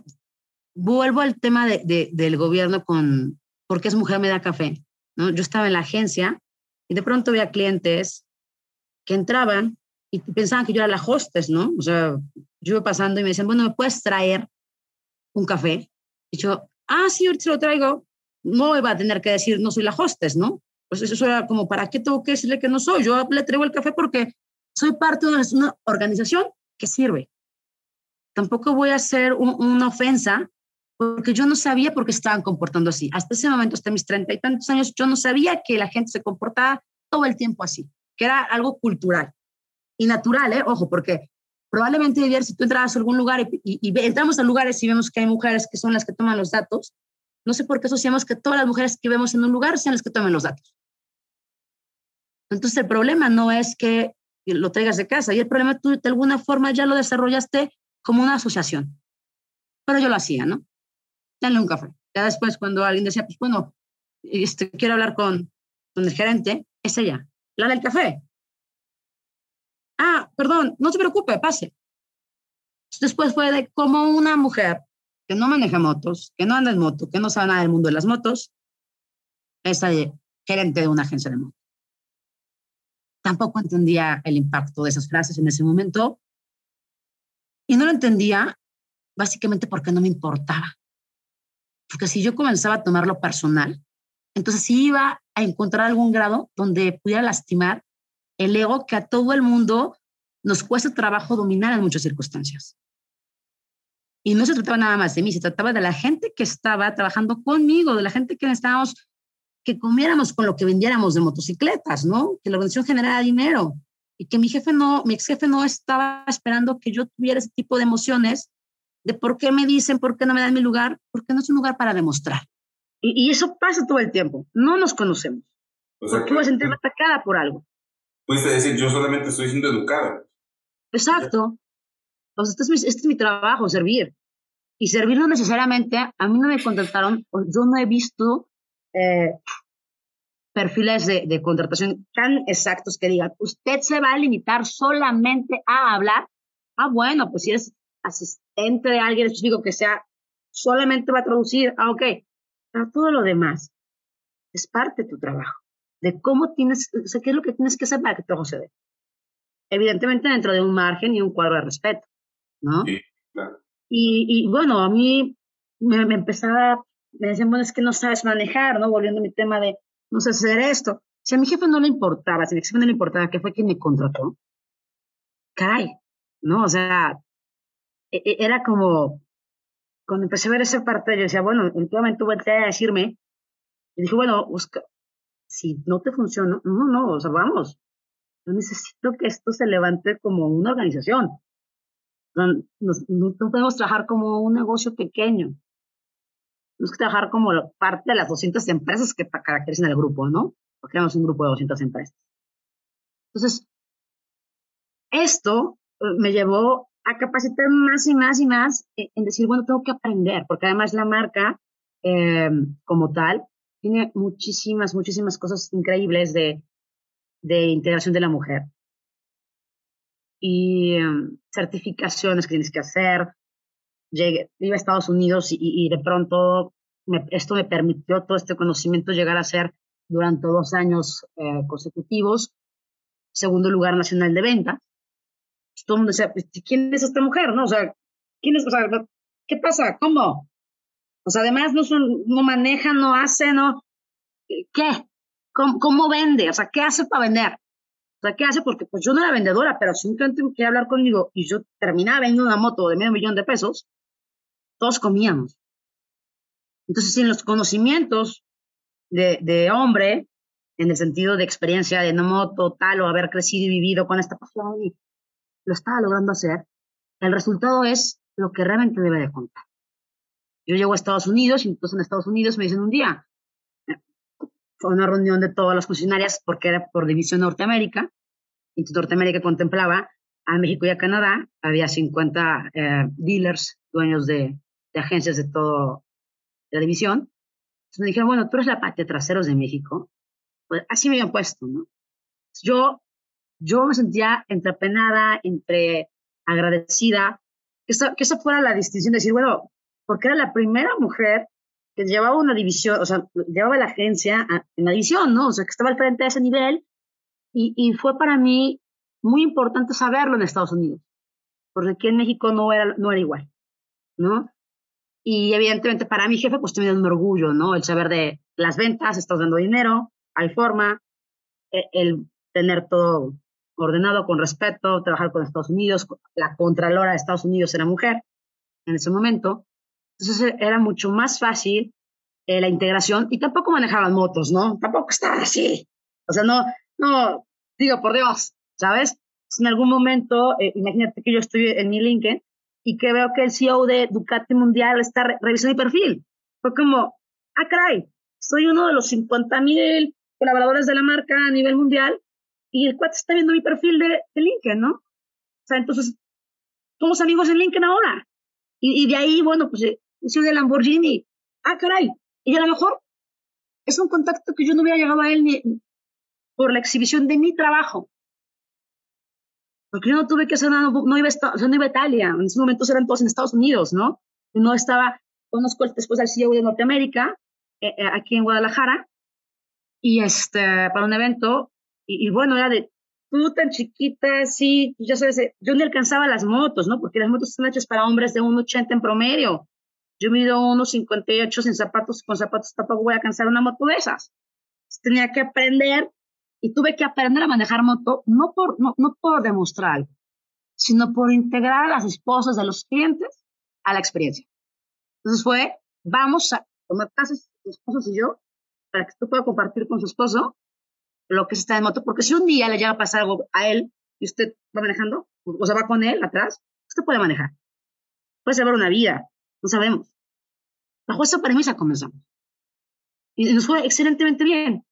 vuelvo al tema de, del gobierno con por qué es mujer me da café. ¿no? Yo estaba en la agencia y de pronto había clientes que entraban y pensaban que yo era la hostess, ¿no? O sea, yo iba pasando y me decían, bueno, ¿me puedes traer un café? Y yo, ah, sí, ahorita lo traigo. No iba a tener que decir, no soy la hostess, ¿no? Pues eso era como, ¿para qué tengo que decirle que no soy? Yo le traigo el café porque soy parte de una organización que sirve. Tampoco voy a hacer una ofensa porque yo no sabía por qué estaban comportando así. Hasta ese momento, hasta mis treinta y tantos años, yo no sabía que la gente se comportaba todo el tiempo así, que era algo cultural y natural, ¿eh? Ojo, porque probablemente si tú entrabas a algún lugar y, y, entramos a lugares y vemos que hay mujeres que son las que toman los datos, no sé por qué asociamos que todas las mujeres que vemos en un lugar sean las que tomen los datos. Entonces el problema no es que lo traigas de casa y el problema tú de alguna forma ya lo desarrollaste como una asociación. Pero yo lo hacía, ¿no? Dale un café. Ya después cuando alguien decía, pues bueno, este, quiero hablar con, con el gerente, es ella, la del café. Ah, perdón, no se preocupe, pase. Después fue de cómo una mujer que no maneja motos, que no anda en moto, que no sabe nada del mundo de las motos, es gerente de una agencia de motos. Tampoco entendía el impacto de esas frases en ese momento y no lo entendía básicamente porque no me importaba. Porque si yo comenzaba a tomarlo personal, entonces sí iba a encontrar algún grado donde pudiera lastimar el ego que a todo el mundo nos cuesta trabajo dominar en muchas circunstancias. Y no se trataba nada más de mí, se trataba de la gente que estaba trabajando conmigo, de la gente que estábamos, que comiéramos con lo que vendiéramos de motocicletas, ¿no? Que la organización generara dinero y que mi jefe no, mi ex jefe no estaba esperando que yo tuviera ese tipo de emociones de por qué me dicen, por qué no me dan mi lugar, porque no es un lugar para demostrar. Y, eso pasa todo el tiempo. No nos conocemos. O sea, ¿Por qué voy a sentirme atacada por algo? Puedes decir, yo solamente estoy siendo educada. Exacto. O sea, este es, mi, este es mi trabajo, servir. Y servir no necesariamente, a mí no me contrataron, yo no he visto eh, perfiles de, de, contratación tan exactos que digan, usted se va a limitar solamente a hablar. Ah, bueno, pues si es asistente de alguien específico que sea, solamente va a traducir. Ah, ok. Pero todo lo demás es parte de tu trabajo de cómo tienes, o sea, qué es lo que tienes que hacer para que todo se dé. Evidentemente dentro de un margen y un cuadro de respeto, ¿no? Sí, claro. Y, y bueno, a mí me, me, empezaba, me decían, bueno, es que no sabes manejar, ¿no? Volviendo a mi tema de no sé hacer esto. Si a mi jefe no le importaba, si a mi jefe no le importaba, que fue quien me contrató, caray, ¿no? O sea, e, e, era como, cuando empecé a ver esa parte, yo decía, bueno, en qué momento voy a decirme, y dije, bueno, busca, si no te funciona, no, no, o sea, vamos, yo necesito que esto se levante como una organización. No, podemos trabajar como un negocio pequeño. Tenemos que trabajar como parte de las 200 empresas que caracterizan el grupo, ¿no? Porque tenemos un grupo de 200 empresas. Entonces, esto eh, me llevó a capacitar más y más y más en decir, bueno, tengo que aprender, porque además la marca eh, como tal tiene muchísimas, muchísimas cosas increíbles de, de integración de la mujer. Y em, certificaciones que tienes que hacer. Llegué, iba a Estados Unidos y, de pronto esto me permitió todo este conocimiento llegar a ser durante dos años eh, consecutivos segundo lugar nacional de venta. Pues, todo el mundo decía, pues, ¿quién es esta mujer? ¿No? O sea, ¿quién es? O sea, ¿qué pasa? ¿Cómo? O sea, además no, son, no maneja, no hace, no. ¿Qué? ¿Cómo, ¿Cómo, vende? O sea, ¿qué hace para vender? O sea, ¿qué hace? Porque pues yo no era vendedora, pero si un cliente quería hablar conmigo y yo terminaba vendiendo una moto de medio millón de pesos, todos comíamos. Entonces, sin los conocimientos de, de hombre, en el sentido de experiencia de no moto, tal, o haber crecido y vivido con esta pasión y lo estaba logrando hacer, el resultado es lo que realmente debe de contar. Yo llego a Estados Unidos y entonces en Estados Unidos me dicen un día, fue una reunión de todas las funcionarias porque era por división Norteamérica, y Norteamérica contemplaba a México y a Canadá, había 50 eh, dealers, dueños de, de, agencias de toda la división. Entonces me dijeron, bueno, tú eres la patria traseros de México. Pues así me habían puesto, ¿no? Yo, yo me sentía entrepenada, entre agradecida, que esa, que fuera la distinción de decir, bueno, porque era la primera mujer que llevaba una división, o sea, llevaba la agencia en la división, ¿no? O sea, que estaba al frente de ese nivel. Y, fue para mí muy importante saberlo en Estados Unidos, porque aquí en México no era, no era igual, ¿no? Y evidentemente para mi jefe, pues también un orgullo, ¿no? El saber de las ventas, estás dando dinero, hay forma, el, el tener todo ordenado con respeto, trabajar con Estados Unidos, la contralora de Estados Unidos era mujer en ese momento, entonces e, era mucho más fácil eh, la integración y tampoco manejaban motos, ¿no? Tampoco estaban así. O sea, no, no, digo, por Dios, ¿sabes? En algún momento, eh, imagínate que yo estoy en mi LinkedIn y que veo que el CEO de Ducati Mundial está revisando mi perfil. Fue como, ah, caray, soy uno de los 50 mil colaboradores de la marca a nivel mundial y el cuate está viendo mi perfil de, de LinkedIn, ¿no? O sea, entonces, somos amigos en LinkedIn ahora. Y, y de ahí, bueno, pues eh, soy de Lamborghini. Ah, caray. Y a lo mejor es un contacto que yo no hubiera llegado a él ni por la exhibición de mi trabajo. Porque yo no tuve que hacer nada, no iba, a, no iba a Italia. En ese momento eran todos en Estados Unidos, ¿no? No estaba, conozco después al CEO de Norteamérica, eh, eh, aquí en Guadalajara, y este, para un evento, y, y, bueno, era de, tú tan chiquita, sí, pues ya sabes, yo ni alcanzaba las motos, ¿no? Porque las motos están hechas para hombres de 1,80 en promedio. Yo mido unos 58 sin zapatos, con zapatos tampoco voy a alcanzar una moto de esas. Tenía que aprender y tuve que aprender a manejar moto, no por, no, no por demostrar sino por integrar a las esposas de los clientes a la experiencia. Entonces fue, vamos a tomar clases, tus esposos y yo, para que tú puedas compartir con su esposo lo que se está en moto, porque si un día le llega a pasar algo a él y usted va manejando, o sea, va con él atrás, usted puede manejar. Puede salvar una vida, no sabemos. Bajo esa premisa comenzamos. Y nos fue excelentemente bien.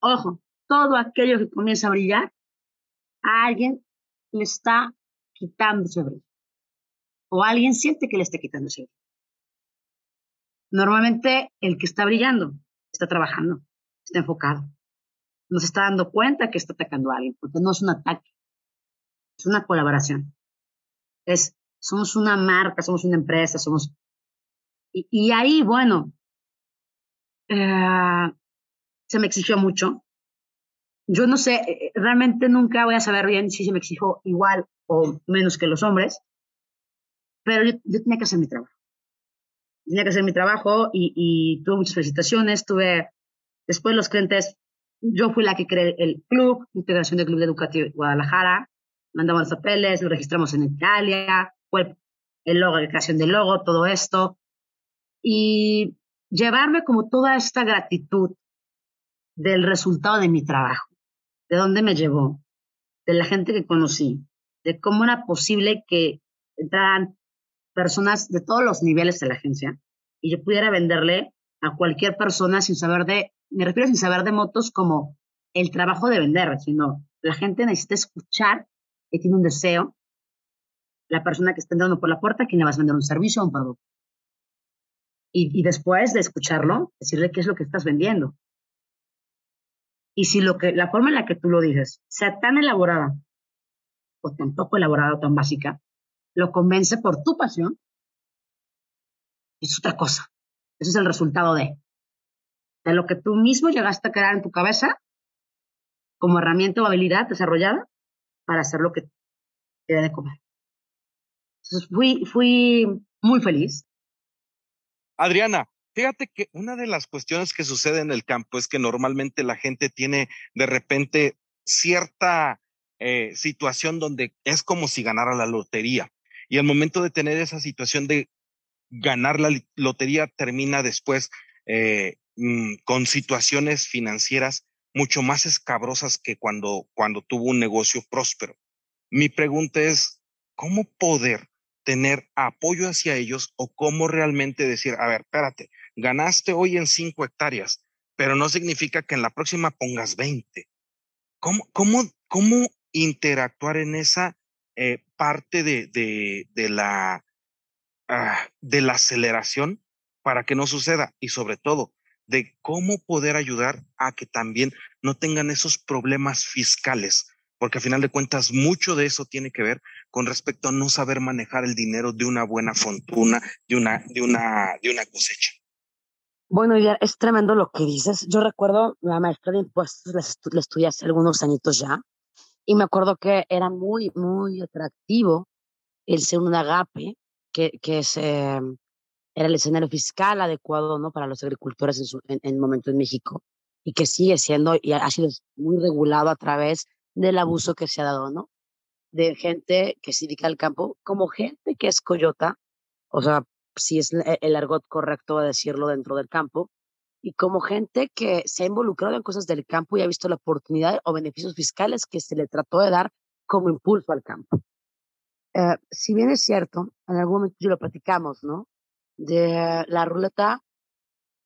Ojo, todo aquello que comienza a brillar, a alguien le está quitando ese brillo. O alguien siente que le está quitando ese brillo. Normalmente el que está brillando está trabajando, está enfocado. Nos está dando cuenta que está atacando a alguien, porque no es un ataque, es una colaboración. Es, somos una marca, somos una empresa, somos y, ahí, bueno, eh, se me exigió mucho. Yo no sé, eh, realmente nunca voy a saber bien si se me exigió igual o menos que los hombres, pero yo, tenía que hacer mi trabajo. Tenía que hacer mi trabajo y, y tuve muchas felicitaciones, tuve, después los clientes, yo fui la que creé el club, integración del Club de Educativo Guadalajara, mandamos los papeles, lo registramos en Italia, fue el logo, la creación del logo, todo esto y llevarme como toda esta gratitud del resultado de mi trabajo, de dónde me llevó, de la gente que conocí, de cómo era posible que entraran personas de todos los niveles de la agencia y yo pudiera venderle a cualquier persona sin saber de, me refiero sin saber de motos como el trabajo de vender, sino la gente necesita escuchar que tiene un deseo, la persona que está entrando por la puerta, que le vas a vender un servicio o un producto y, después de escucharlo, decirle qué es lo que estás vendiendo. Y si lo que, la forma en la que tú lo dices sea tan elaborada o tan poco elaborada o tan básica, lo convence por tu pasión, es otra cosa. Ese es el resultado de, de lo que tú mismo llegaste a crear en tu cabeza como herramienta o habilidad desarrollada para hacer lo que te de comer. Entonces fui, fui muy feliz. Adriana, fíjate que una de las cuestiones que sucede en el campo es que normalmente la gente tiene de repente cierta eh, situación donde es como si ganara la lotería. Y al momento de tener esa situación de ganar la lotería, termina después eh, mm, con situaciones financieras mucho más escabrosas que cuando, cuando tuvo un negocio próspero. Mi pregunta es, ¿cómo poder tener apoyo hacia ellos o cómo realmente decir, a ver, espérate, ganaste hoy en cinco hectáreas, pero no significa que en la próxima pongas 20. ¿Cómo, cómo, cómo interactuar en esa eh, parte de, de, de la, ah, de la aceleración para que no suceda? Y sobre todo, de cómo poder ayudar a que también no tengan esos problemas fiscales, porque a final de cuentas mucho de eso tiene que ver con respecto a no saber manejar el dinero de una buena fortuna, de una, de una, de una cosecha. Bueno, ya es tremendo lo que dices. Yo recuerdo la maestra de impuestos, la, estudié hace algunos añitos ya, y me acuerdo que era muy, muy atractivo el ser un agape, que, que es, em, era el escenario fiscal adecuado ¿no? para los agricultores en, su, en, en momento en México, y que sigue siendo y ha sido muy regulado a través del abuso que se ha dado, ¿no? De gente que se dedica al campo, como gente que es coyota, o sea, si es e, el argot correcto a decirlo dentro del campo, y como gente que se ha involucrado en cosas del campo y ha visto la oportunidad o beneficios fiscales que se le trató de dar como impulso al campo. Eh, si bien es cierto, en algún momento yo lo platicamos, ¿no? De la ruleta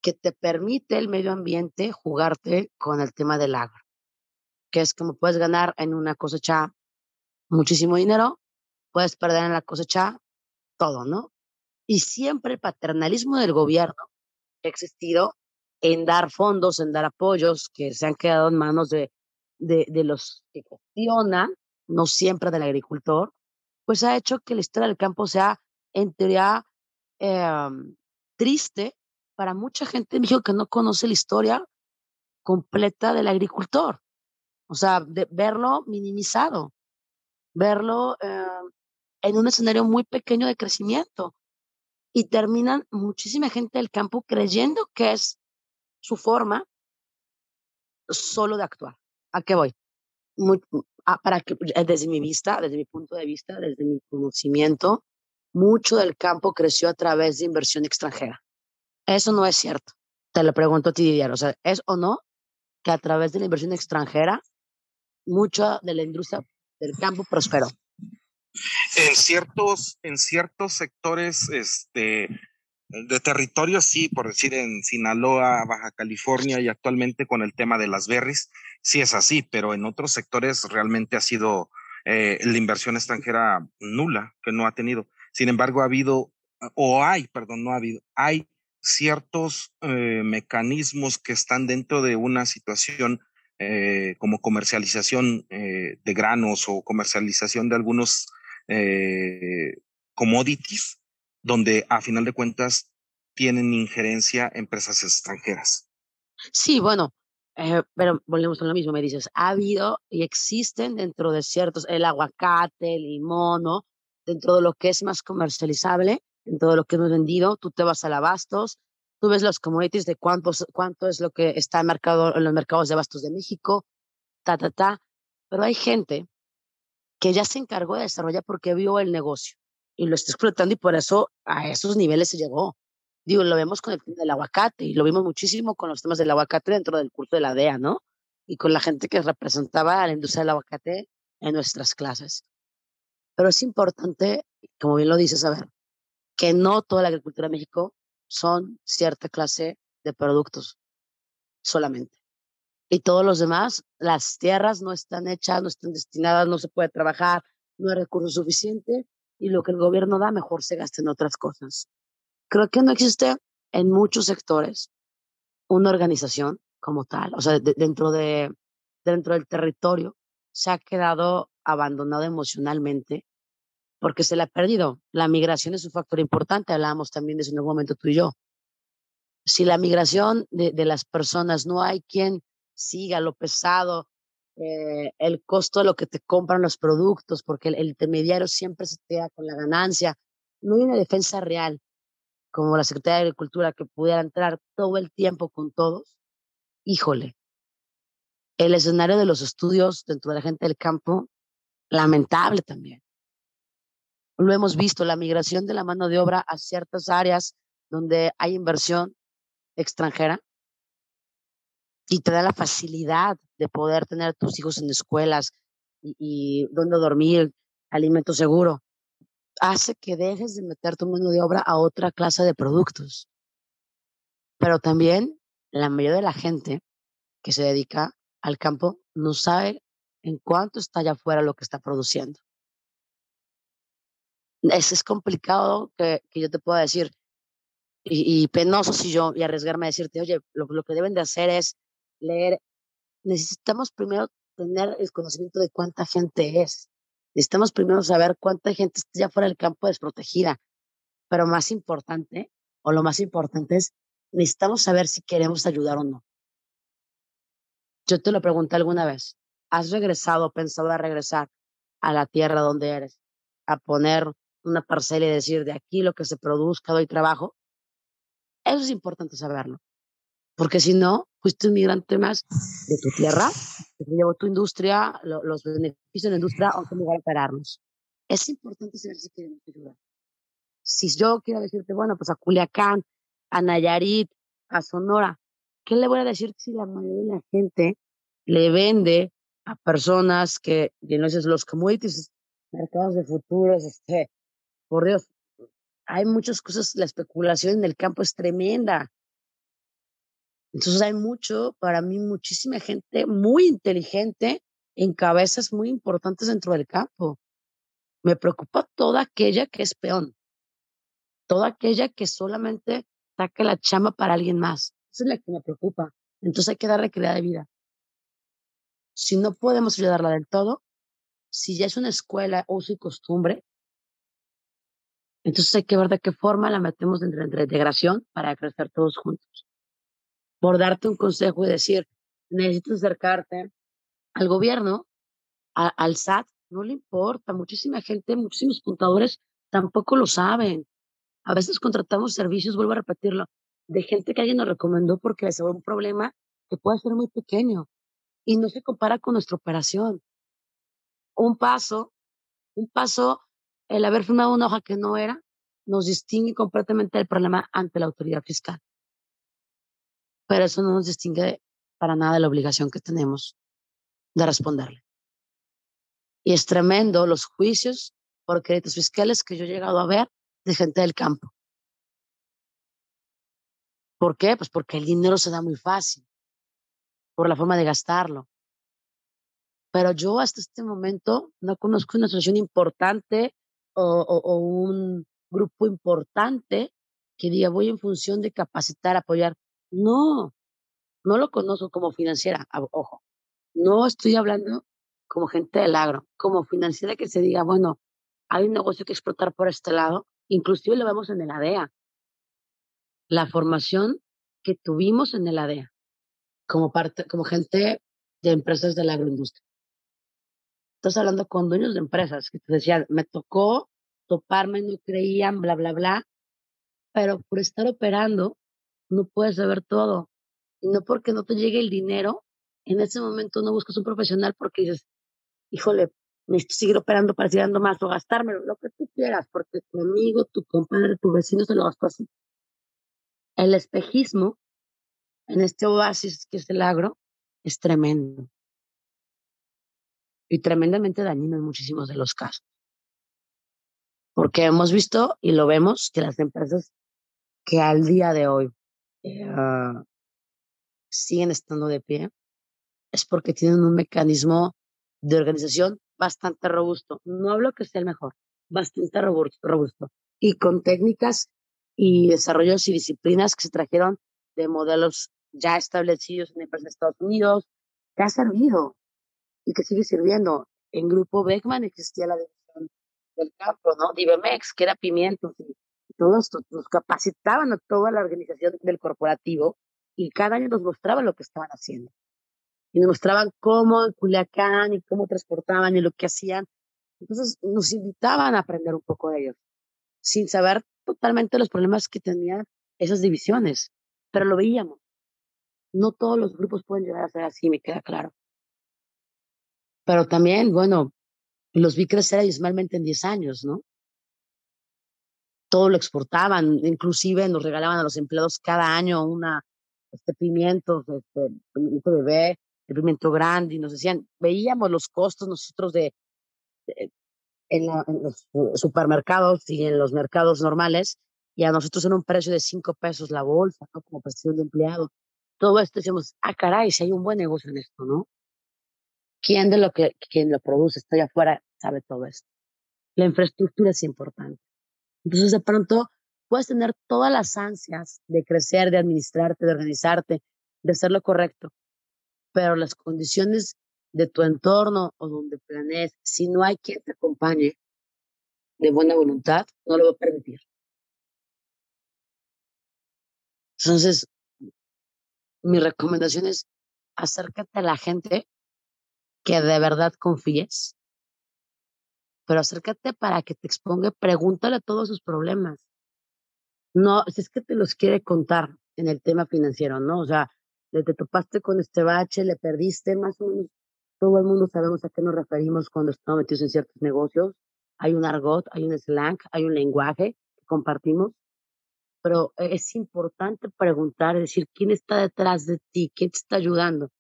que te permite el medio ambiente jugarte con el tema del agro, que es como puedes ganar en una cosecha muchísimo dinero, puedes perder en la cosecha todo, ¿no? y siempre el paternalismo del gobierno ha existido en dar fondos, en dar apoyos que se han quedado en manos de, de, los que gestionan, no siempre del agricultor, pues ha hecho que la historia del campo sea en teoría eh, triste para mucha gente en que no conoce la historia completa del agricultor. O sea, de verlo minimizado, verlo eh, en un escenario muy pequeño de crecimiento y terminan muchísima gente del campo creyendo que es su forma solo de actuar. ¿A qué voy? Ah, para que, eh, desde mi vista, desde mi punto de vista, desde mi conocimiento, mucho del campo creció a través de inversión extranjera. Eso no es cierto. Te lo pregunto a ti, Didier. O sea, ¿es o no que a través de la inversión extranjera, mucha de la industria del campo prosperó? En ciertos, en ciertos sectores este, de territorio, sí, por decir en Sinaloa, Baja California y actualmente con el tema de las berries, sí es así, pero en otros sectores realmente ha sido eh, la inversión extranjera nula, que no ha tenido. Sin embargo, ha habido, o hay, perdón, no ha habido, hay ciertos eh, mecanismos que están dentro de una situación eh, como comercialización de granos o comercialización de algunos eh, commodities, donde a final de cuentas tienen injerencia empresas extranjeras. Sí, bueno, eh, pero volvemos a lo mismo, me dices, ha habido y existen dentro de ciertos, el aguacate, el limón, ¿no? dentro de lo que es más comercializable, dentro de lo que hemos vendido, tú te vas al abastos, tú ves los commodities de cuántos, cuánto es lo que está en, mercado, en los mercados de abastos de México, ta, ta, ta, pero hay gente que ya se encargó de desarrollar porque vio el negocio y lo está explotando y por eso a esos niveles se llegó. Digo, lo vemos con el tema del aguacate y lo vimos muchísimo con los temas del aguacate dentro del curso de la DEA, ¿no? Y con la gente que representaba a la industria del aguacate en nuestras clases. Pero es importante, como bien lo dices, saber que no toda la agricultura de México son cierta clase de productos solamente y todos los demás, las tierras no están hechas, no están destinadas, no se puede trabajar, no hay recursos suficientes y lo que el gobierno da mejor se gasta en otras cosas. Creo que no existe en muchos sectores una organización como tal, o sea, dentro, de, dentro del territorio se ha quedado abandonado emocionalmente porque se le ha perdido. La migración es un factor importante, hablábamos también de eso en algún momento tú y yo. Si la migración de, de las personas no hay quien siga lo pesado, eh, el costo de lo que te compran los productos, porque el, intermediario siempre se queda con la ganancia. No hay una defensa real como la Secretaría de Agricultura que pudiera entrar todo el tiempo con todos. Híjole, El escenario de los estudios dentro de la gente del campo, lamentable también. Lo hemos visto, la migración de la mano de obra a ciertas áreas donde hay inversión extranjera y te da la facilidad de poder tener a tus hijos en escuelas y, y donde dormir, alimento seguro, hace que dejes de meter tu mano de obra a otra clase de productos. Pero también la mayoría de la gente que se dedica al campo no sabe en cuánto está allá afuera lo que está produciendo. Es, es complicado que, que yo te pueda decir, y, penoso si yo y arriesgarme a decirte, oye, lo, lo que deben de hacer es leer. Necesitamos primero tener el conocimiento de cuánta gente es. Necesitamos primero saber cuánta gente está ya fuera del campo desprotegida. Pero más importante, o lo más importante es, necesitamos saber si queremos ayudar o no. Yo te lo pregunté alguna vez. ¿Has regresado, pensado a regresar a la tierra donde eres? A poner una parcela y decir, de aquí lo que se produzca, doy trabajo. Eso es importante saberlo. Porque si no, fuiste un migrante más de tu tierra, que llevó tu industria, lo, los beneficios de la industria a otro lugar a pararnos. Es importante saber si queremos ayudar. Si yo quiero decirte, bueno, pues a Culiacán, a Nayarit, a Sonora, ¿qué le voy a decir si la mayoría de la gente le vende a personas que, y no es los commodities, mercados de futuros, este, por Dios, hay muchas cosas, la especulación en el campo es tremenda. Entonces hay mucho, para mí, muchísima gente muy inteligente en cabezas muy importantes dentro del campo. Me preocupa toda aquella que es peón, toda aquella que solamente saca la chama para alguien más. Esa es la que me preocupa. Entonces hay que darle calidad de vida. Si no podemos ayudarla del todo, si ya es una escuela, uso y costumbre, entonces hay que ver de qué forma la metemos la integración para crecer todos juntos por darte un consejo y decir, necesitas acercarte al gobierno, al SAT, no le importa. Muchísima gente, muchísimos contadores tampoco lo saben. A veces contratamos servicios, vuelvo a repetirlo, de gente que alguien nos recomendó porque les un problema que puede ser muy pequeño y no se compara con nuestra operación. Un paso, un paso, el haber firmado una hoja que no era, nos distingue completamente del problema ante la autoridad fiscal pero eso no nos distingue para nada de la obligación que tenemos de responderle. Y es tremendo los juicios por créditos fiscales que yo he llegado a ver de gente del campo. ¿Por qué? Pues porque el dinero se da muy fácil, por la forma de gastarlo. Pero yo hasta este momento no conozco una asociación importante o, un grupo importante que diga voy en función de capacitar, apoyar. No, no lo conozco como financiera, ojo. No estoy hablando como gente del agro, como financiera que se diga, bueno, hay un negocio que explotar por este lado, inclusive lo vemos en el ADEA. La formación que tuvimos en el ADEA como parte, como gente de empresas de la agroindustria. Estás hablando con dueños de empresas que te decían, me tocó toparme, no creían, bla, bla, bla, pero por estar operando no puedes saber todo. Y no porque no te llegue el dinero, en ese momento no buscas un profesional porque dices, híjole, necesito seguir operando para seguir dando más o gastármelo, lo que tú quieras, porque tu amigo, tu compadre, tu vecino se lo gastó así. El espejismo en este oasis que es el agro es tremendo y tremendamente dañino en muchísimos de los casos. Porque hemos visto y lo vemos que las empresas que al día de hoy uh, siguen estando de pie es porque tienen un mecanismo de organización bastante robusto. No hablo que sea el mejor, bastante robusto. Y con técnicas y desarrollos y disciplinas que se trajeron de modelos ya establecidos en empresas de Estados Unidos, que ha servido y que sigue sirviendo. En Grupo Beckman existía la división del campo, ¿no? Divemex, que era pimientos y todos nos capacitaban a toda la organización del corporativo y cada año nos mostraban lo que estaban haciendo. Y nos mostraban cómo en Culiacán y cómo transportaban y lo que hacían. Entonces nos invitaban a aprender un poco de ellos, sin saber totalmente los problemas que tenían esas divisiones, pero lo veíamos. No todos los grupos pueden llegar a ser así, me queda claro. Pero también, bueno, los vi crecer adicionalmente en 10 años, ¿no? Todo lo exportaban, inclusive nos regalaban a los empleados cada año una, este, pimientos, este, pimiento bebé, el pimiento grande, y nos decían, veíamos los costos nosotros de, en, los supermercados y en los mercados normales, y a nosotros en un precio de 5 pesos la bolsa, ¿no? Como presión de empleado. Todo esto decimos, ah, caray, si hay un buen negocio en esto, ¿no? ¿Quién de lo que, quien lo produce está allá afuera sabe todo esto? La infraestructura es importante. Entonces, de pronto, puedes tener todas las ansias de crecer, de administrarte, de organizarte, de hacer lo correcto, pero las condiciones de tu entorno o donde planees, si no hay quien te acompañe de buena voluntad, no lo va a permitir. Entonces, mi recomendación es acércate a la gente que de verdad confíes, pero acércate para que te exponga, pregúntale todos sus problemas. No, si es que te los quiere contar en el tema financiero, ¿no? O sea, te topaste con este bache, le perdiste, más o menos todo el mundo sabemos a qué nos referimos cuando estamos metidos en ciertos negocios. Hay un argot, hay un slang, hay un lenguaje que compartimos, pero es importante preguntar, decir, ¿quién está detrás de ti? ¿Quién te está ayudando?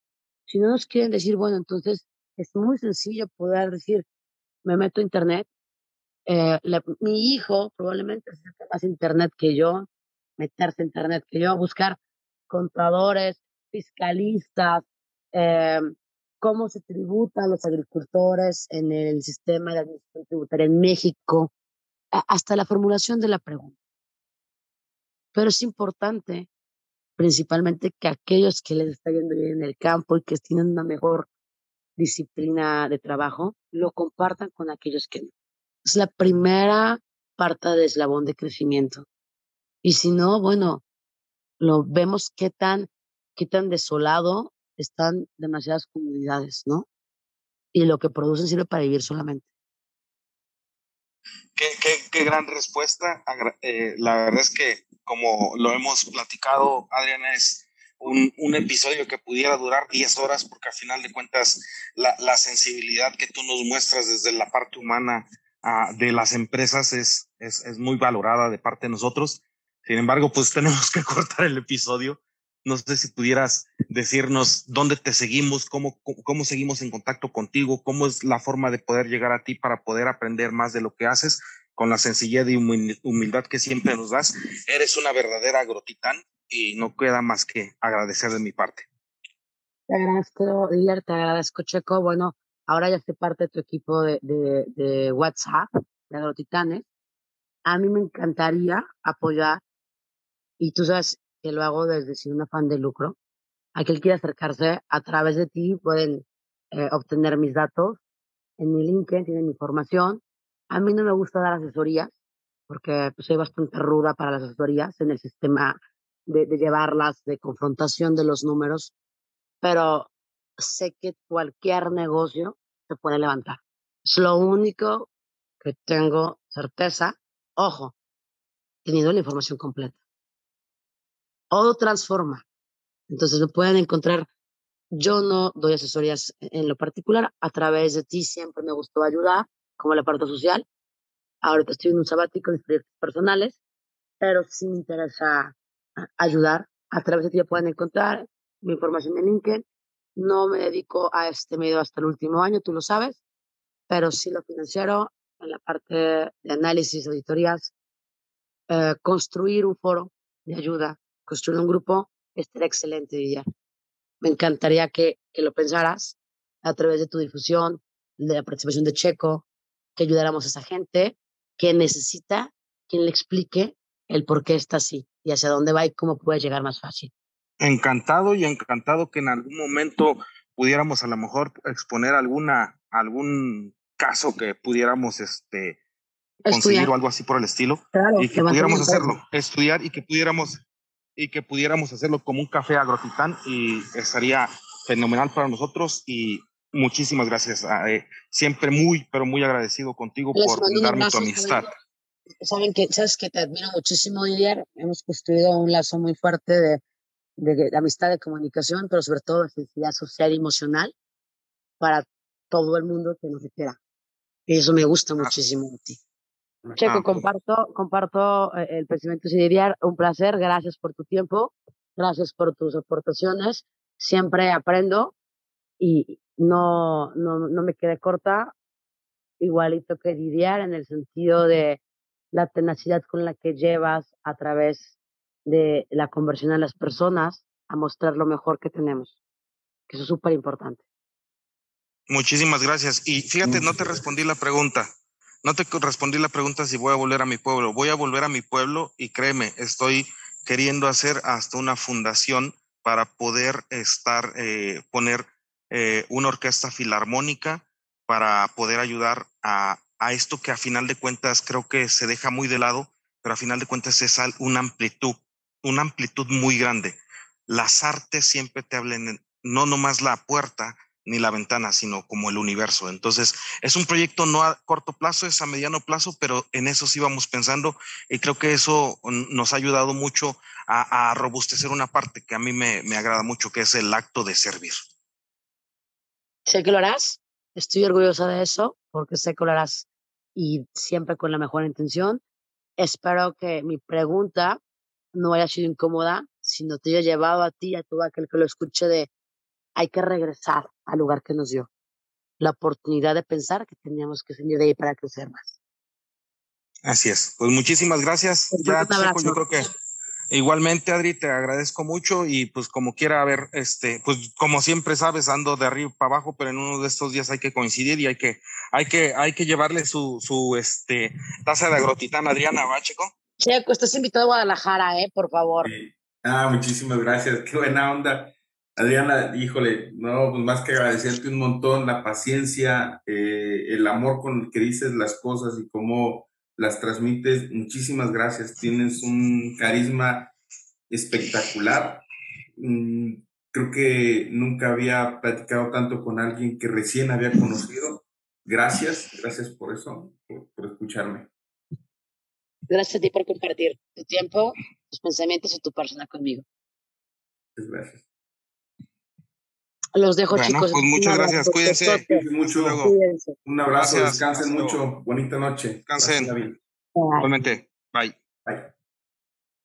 Si no nos quieren decir, bueno, entonces es muy sencillo poder decir, me meto a internet. Eh, mi hijo probablemente sepa más internet que yo, meterse a internet que yo, buscar contadores, fiscalistas, eh, cómo se tributan los agricultores en el sistema de administración tributaria en México, hasta la formulación de la pregunta. Pero es importante, principalmente, que aquellos que les está yendo bien en el campo y que tienen una mejor disciplina de trabajo, lo compartan con aquellos que no. Es la primera parte del eslabón de crecimiento. Y si no, bueno, lo vemos qué tan, qué tan desolado están demasiadas comunidades, ¿no? Y lo que producen sirve para vivir solamente. Qué, qué, gran respuesta. Eh, la verdad es que, como lo hemos platicado, Adriana, es un, un, episodio que pudiera durar 10 horas, porque al final de cuentas la, la sensibilidad que tú nos muestras desde la parte humana uh, de las empresas es, es, es, muy valorada de parte de nosotros. Sin embargo, pues [laughs] tenemos que cortar el episodio. No sé si pudieras decirnos dónde te seguimos, cómo, cómo seguimos en contacto contigo, cómo es la forma de poder llegar a ti para poder aprender más de lo que haces con la sencillez y humildad que siempre nos das. Eres una verdadera agrotitán y no queda más que agradecer de mi parte. Te agradezco, Diller, te agradezco, Checo. Bueno, ahora ya soy parte de tu equipo de, WhatsApp, de Agrotitanes. A mí me encantaría apoyar, y tú sabes que lo hago desde sin un afán de lucro. Aquel quiere acercarse a través de ti, pueden eh, obtener mis datos. En mi LinkedIn tienen mi información. A mí no me gusta dar asesorías, porque pues, soy bastante ruda para las asesorías en el sistema de, llevarlas, de confrontación de los números, pero sé que cualquier negocio se puede levantar. Es lo único que tengo certeza, ojo, teniendo la información completa. O transforma. Entonces lo pueden encontrar. Yo no doy asesorías en lo particular. A través de ti siempre me gustó ayudar, como la parte social. Ahorita estoy en un sabático de proyectos personales, pero sí me interesa ayudar. A través de ti pueden encontrar mi información en LinkedIn. No me dedico a este medio hasta el último año, tú lo sabes, pero sí lo financiero en la parte de análisis, auditorías, eh, construir un foro de ayuda, construir un grupo, estaría excelente, Villar. Me encantaría que, que lo pensaras a través de tu difusión, de la participación de Checo, que ayudáramos a esa gente que necesita quien le explique el por qué está así y hacia dónde va y cómo puede llegar más fácil. Encantado y encantado que en algún momento pudiéramos a lo mejor exponer alguna, algún caso que pudiéramos este, conseguir o algo así por el estilo y que pudiéramos hacerlo, estudiar y que pudiéramos y que pudiéramos hacerlo como un café agrotitán y estaría fenomenal para nosotros y muchísimas gracias. Eh, siempre muy, pero muy agradecido contigo por darme tu amistad saben que, sabes que te admiro muchísimo, Didier. Hemos construido un lazo muy fuerte de, de, amistad, de comunicación, pero sobre todo de sensibilidad social y emocional para todo el mundo que nos quiera. Y eso me gusta muchísimo de ti. Checo, comparto, comparto eh, el pensamiento de Un placer. Gracias por tu tiempo. Gracias por tus aportaciones. Siempre aprendo y no, no, no me quedé corta. Igualito que Didier en el sentido de la tenacidad con la que llevas a través de la conversión a las personas a mostrar lo mejor que tenemos. Que eso es súper importante. Muchísimas gracias. Y fíjate, no te respondí la pregunta. No te respondí la pregunta si voy a volver a mi pueblo. Voy a volver a mi pueblo y créeme, estoy queriendo hacer hasta una fundación para poder estar, eh, poner eh, una orquesta filarmónica para poder ayudar a, a, esto que a final de cuentas creo que se deja muy de lado, pero a final de cuentas es una amplitud, una amplitud muy grande. Las artes siempre te hablan, no nomás la puerta, ni la ventana, sino como el universo. Entonces, es un proyecto no a corto plazo, es a mediano plazo, pero en eso sí vamos pensando y creo que eso nos ha ayudado mucho a, robustecer una parte que a mí me, me, agrada mucho, que es el acto de servir. Sé que lo harás, estoy orgullosa de eso, porque sé que lo harás y siempre con la mejor intención. Espero que mi pregunta no haya sido incómoda, sino te haya llevado a ti, a todo aquel que lo escuche de hay que regresar al lugar que nos dio la oportunidad de pensar que teníamos que salir de ahí para crecer más. Así es. Pues muchísimas gracias. Ya, yo creo que igualmente, Adri, te agradezco mucho y pues como quiera, a ver, este, pues como siempre sabes, ando de arriba para abajo, pero en uno de estos días hay que coincidir y hay que, hay que, hay que llevarle su, su, este, taza de agrotitán Adriana, ¿va, chico? Checo, estás invitado a Guadalajara, eh, por favor. Ah, muchísimas gracias. Qué buena onda. Adriana, híjole, no, pues más que agradecerte un montón la paciencia, eh, el amor con el que dices las cosas y cómo las transmites. Muchísimas gracias. Tienes un carisma espectacular. Mm, creo que nunca había platicado tanto con alguien que recién había conocido. Gracias, gracias por eso, por, por escucharme. Gracias a ti por compartir tu tiempo, tus pensamientos y tu persona conmigo. Muchas gracias. Los dejo, chicos. Pues muchas gracias, cuídense. Mucho. Un abrazo, descansen mucho. Bonita noche. Descansen. Igualmente. Bye. Bye.